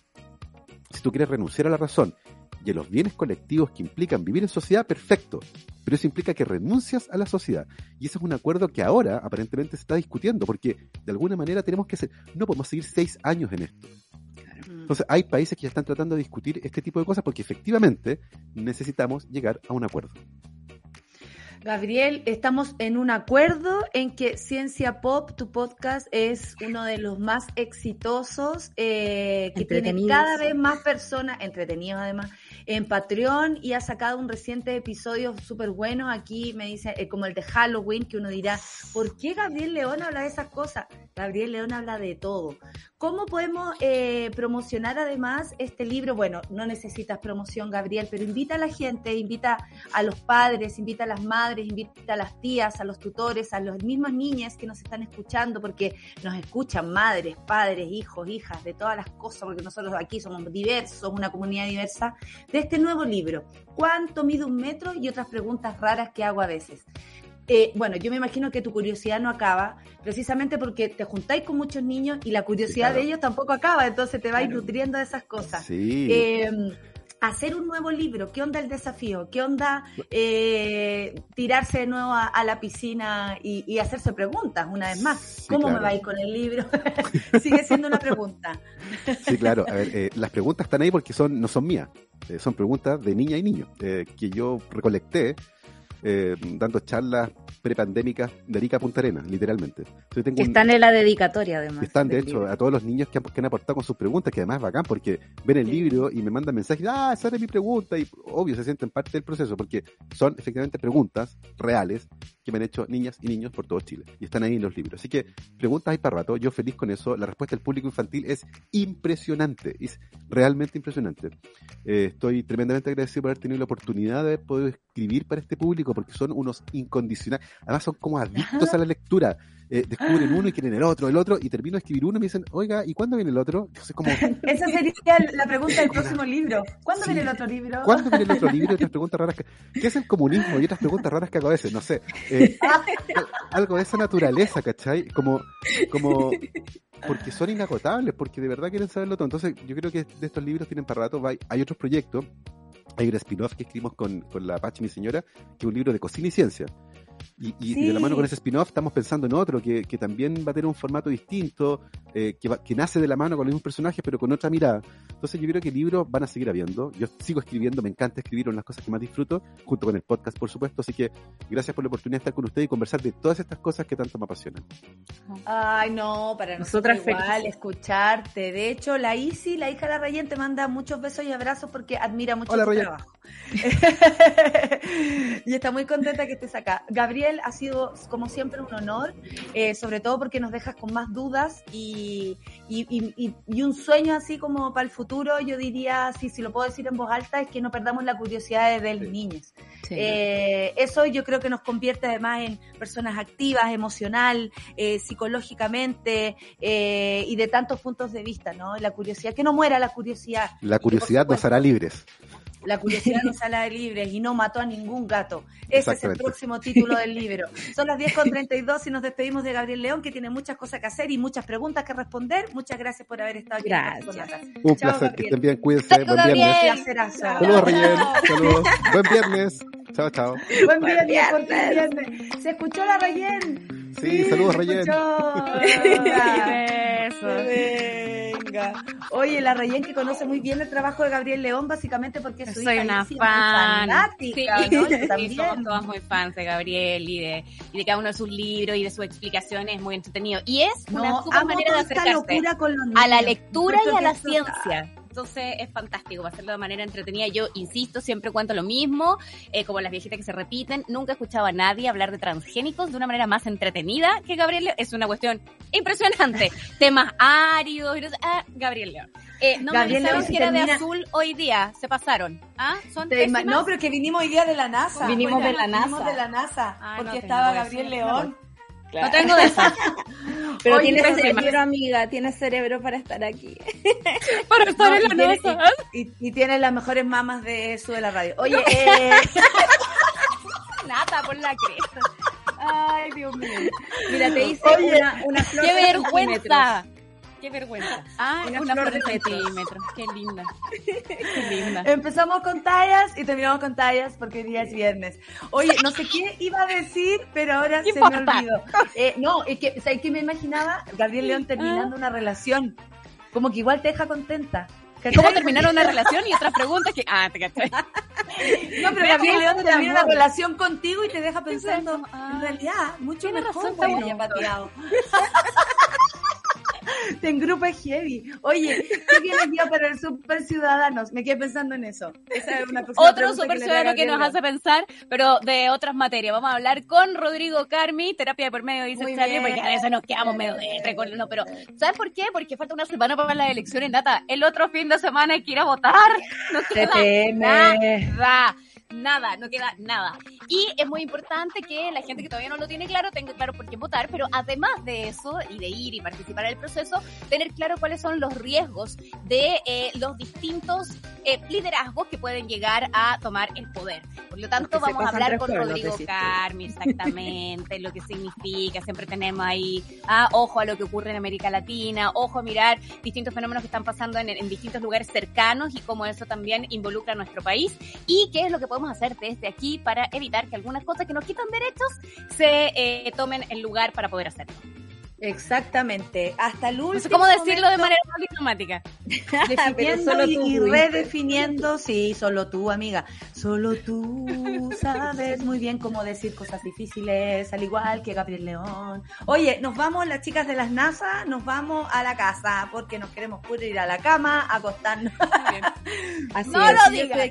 si tú quieres renunciar a la razón y a los bienes colectivos que implican vivir en sociedad, perfecto. Pero eso implica que renuncias a la sociedad. Y ese es un acuerdo que ahora aparentemente se está discutiendo, porque de alguna manera tenemos que ser, no podemos seguir seis años en esto. Entonces hay países que ya están tratando de discutir este tipo de cosas porque efectivamente necesitamos llegar a un acuerdo. Gabriel, estamos en un acuerdo en que Ciencia Pop, tu podcast, es uno de los más exitosos, eh, que tiene cada vez más personas, entretenidos además, en Patreon y ha sacado un reciente episodio súper bueno. Aquí me dice, eh, como el de Halloween, que uno dirá, ¿por qué Gabriel León habla de esas cosas? Gabriel León habla de todo. ¿Cómo podemos eh, promocionar además este libro? Bueno, no necesitas promoción, Gabriel, pero invita a la gente, invita a los padres, invita a las madres, invita a las tías, a los tutores, a las mismas niñas que nos están escuchando, porque nos escuchan madres, padres, hijos, hijas, de todas las cosas, porque nosotros aquí somos diversos, una comunidad diversa, de este nuevo libro. ¿Cuánto mide un metro? Y otras preguntas raras que hago a veces. Eh, bueno, yo me imagino que tu curiosidad no acaba, precisamente porque te juntáis con muchos niños y la curiosidad claro. de ellos tampoco acaba, entonces te vais Claro. nutriendo de esas cosas. Sí. Eh, hacer un nuevo libro, ¿qué onda el desafío? ¿Qué onda eh, tirarse de nuevo a, a la piscina y, y hacerse preguntas una vez más? Sí, ¿Cómo me va a ir con el libro? [LAUGHS] Sigue siendo una pregunta. Sí, claro. A ver, eh, las preguntas están ahí porque son no son mías. Eh, son preguntas de niña y niño eh, que yo recolecté dando charlas prepandémicas de Arica a Punta Arenas, literalmente. Entonces tengo Que un- están en la dedicatoria, además. están, de hecho, libro. a todos los niños que han, que han aportado con sus preguntas, que además es bacán porque ven el libro y me mandan mensajes, ah, esa era mi pregunta, y obvio se sienten parte del proceso porque son efectivamente preguntas reales que me han hecho niñas y niños por todo Chile y están ahí en los libros. Así que preguntas hay para rato, yo feliz con eso, la respuesta del público infantil es impresionante, es realmente impresionante. Eh, estoy tremendamente agradecido por haber tenido la oportunidad de poder escribir para este público porque son unos incondicionales. Además son como adictos a la lectura. Eh, descubren uno y quieren el otro, el otro, y termino de escribir uno y me dicen, oiga, ¿y cuándo viene el otro? Entonces, como, [LAUGHS] Esa sería la pregunta del próximo libro. ¿Cuándo Sí. viene el otro libro? ¿cuándo viene el otro [LAUGHS] libro? Y otras preguntas raras. Que, ¿Qué es el comunismo? Y otras preguntas raras que hago a veces, no sé. Eh, al- [LAUGHS] algo de esa naturaleza, ¿cachai? Como, como, porque son inagotables, porque de verdad quieren saberlo todo. Entonces, yo creo que de estos libros tienen para rato. Hay otros proyectos. Hay un spin-off que escribimos con, con la Apache, mi señora, que es un libro de cocina y ciencia. Y, y- y de la Sí. mano con ese spin-off estamos pensando en otro que, que también va a tener un formato distinto, eh, que, va- que nace de la mano con los mismos personajes, pero con otra mirada. Entonces yo creo que libros van a seguir habiendo. Yo sigo escribiendo, me encanta escribir, una de las cosas que más disfruto, junto con el podcast, por supuesto. Así que gracias por la oportunidad de estar con usted y conversar de todas estas cosas que tanto me apasionan. Ay, no, para nosotros Nosotras igual felices. escucharte. De hecho, la Isi, la hija de la Rayen, te manda muchos besos y abrazos porque admira mucho Hola, tu Rayen. trabajo. [LAUGHS] y está muy contenta que estés acá. Gabriel, ha sido como siempre un honor, eh, sobre todo porque nos dejas con más dudas y, y, y- y- y un sueño así como para el futuro, yo diría, si, si lo puedo decir en voz alta, es que no perdamos la curiosidad de, los Sí. niños. Sí. Eh, eso yo creo que nos convierte además en personas activas, emocional, eh, psicológicamente eh, y de tantos puntos de vista, ¿no? La curiosidad, que no muera la curiosidad. La curiosidad nos supuesto, hará libres. La curiosidad no [LAUGHS] sale de libres y no mató a ningún gato. Ese es el próximo título del [LAUGHS] libro. Son las 10 con 32 y nos despedimos de Gabriel León, que tiene muchas cosas que hacer y muchas pregunas que responder. Muchas gracias por haber estado aquí. Gracias. Un Chao, placer, que Gabriel. estén bien, cuídense, buen Gabriel. viernes. Placerazo. Saludos, saludos. Buen viernes. Chao, chao. Buen viernes. ¿Se escuchó la Rayen? Sí, saludos, Reyén. escuchó. Venga. Oye, la Rayen que conoce muy bien el trabajo de Gabriel León, básicamente porque es su Soy hija una fan. fanática, Sí, ¿no? Sí, también. somos todas muy fans de Gabriel y de, y de cada uno de sus libros y de sus explicaciones, es muy entretenido. Y es una No, super manera de acercarse locura con los niños. a la lectura y a la ciencia. Entonces es fantástico hacerlo de manera entretenida. Yo insisto, siempre cuento lo mismo, eh, como las viejitas que se repiten. Nunca he escuchado a nadie hablar de transgénicos de una manera más entretenida que Gabriel León. Es una cuestión impresionante. [LAUGHS] Temas áridos. y no sé- Ah, Gabriel León. Eh, no Gabriel me León avisaron se que era de azul hoy día. Se pasaron. ¿Ah? Son. No, pero que vinimos hoy día de la NASA. Vinimos de la Vinimos NASA. de la NASA. Ay, porque no estaba Gabriel eso. León. No tengo de esas. [LAUGHS] Pero Oye, tienes cerebro, amiga, tienes cerebro para estar aquí. [LAUGHS] Para estar No, en la NASA. y, y- y tiene las mejores mamas de eso de la radio. Oye, eh, [LAUGHS] Nata por la cresta. ay, Dios mío. Mira, te hice Oye, una, una flor ¡Qué vergüenza! ¡Qué vergüenza! Ah, Una una, flor flor de de metros. centímetros. ¡Qué linda! ¡Qué linda! Empezamos con tallas y terminamos con tallas porque hoy día es viernes. Oye, no sé qué iba a decir, pero ahora ¿Qué se me olvidó. Eh, no, es que, ¿sabes qué me imaginaba? Gabriel León terminando una relación. Como que igual te deja contenta. ¿Cómo terminar una relación? Y otras preguntas que... Ah, te cachai. No, pero Gabriel León termina una relación contigo y te deja pensando. Ah. en realidad, mucho mejor razón, que [LAUGHS] [LAUGHS] Te engrupa heavy. Oye, ¿qué tienes día para el Super Ciudadanos? Me quedé pensando en eso. Esa es una Otro super ciudadano que nos hace pensar, pero de otras materias. Vamos a hablar con Rodrigo Carmi, terapia de por medio, dice Muy Charlie, bien. porque a veces nos quedamos medio de con no, pero ¿sabes por qué? Porque falta una semana para las elecciones, Nata. El otro fin de semana hay que ir a votar. [LAUGHS] No [LAUGHS] queda nada, nada, no queda nada. Y es muy importante que la gente que todavía no lo tiene claro tenga claro por qué votar, pero además de eso y de ir y participar en el proceso, tener claro cuáles son los riesgos de eh, los distintos eh, liderazgos que pueden llegar a tomar el poder. Por lo tanto, vamos a hablar con Rodrigo. Carmi, exactamente, lo que significa. Siempre tenemos ahí, ah, ojo a lo que ocurre en América Latina, ojo a mirar distintos fenómenos que están pasando en, en distintos lugares cercanos y cómo eso también involucra a nuestro país y qué es lo que podemos hacer desde aquí para evitar que algunas cosas que nos quitan derechos se eh, tomen el lugar para poder hacerlo. Exactamente. Hasta el último No sé cómo decirlo de manera más diplomática. [LAUGHS] definiendo solo y, tú y pudiste. redefiniendo, sí, solo tú, amiga. Solo tú [LAUGHS] sabes muy bien cómo decir cosas difíciles, al igual que Gabriel León. Oye, nos vamos las chicas de las NASA, nos vamos a la casa porque nos queremos ir a la cama, acostarnos. [LAUGHS] Así No es. lo digas.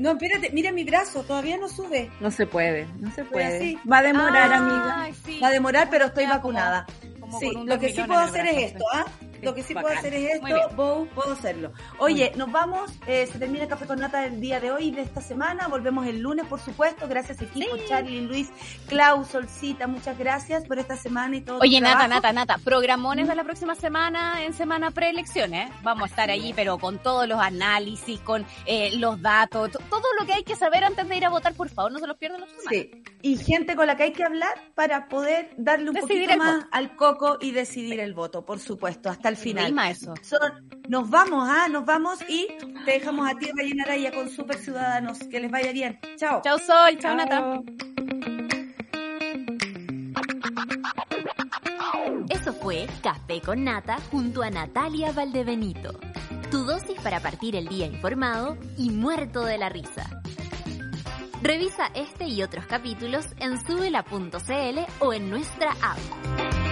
no, espérate, mira mi brazo, todavía no sube. No se puede, no se puede. Va a demorar, amiga. sí. Va a demorar, pero estoy vacunada. Como- sí, con un lo que sí puedo hacer es esto, ¿ah? Lo que sí Bacán. puedo hacer es esto, puedo, puedo hacerlo. Oye, nos vamos, eh, se termina el Café con Nata del día de hoy, de esta semana, volvemos el lunes, por supuesto, gracias equipo, Charlie, Luis, Clau, Solcita, muchas gracias por esta semana y todo Oye, Nata. Nata, Nata, programones de la próxima semana en semana preelecciones. ¿eh? Vamos a estar allí, pero con todos los análisis, con eh, los datos, to- todo lo que hay que saber antes de ir a votar, por favor, no se los pierdan los. Sí, y gente con la que hay que hablar para poder darle un Decidir poquito más al coco y decidir el voto, por supuesto, hasta el final. Rima eso. Son- nos vamos, ah, nos vamos y te dejamos a ti, Rayena Araya, con Super Ciudadanos. Que les vaya bien. Chao. Chao, Sol. Chao, Nata. Eso fue Café con Nata junto a Natalia Valdebenito. Tu dosis para partir el día informado y muerto de la risa. Revisa este y otros capítulos en subela.cl o en nuestra app.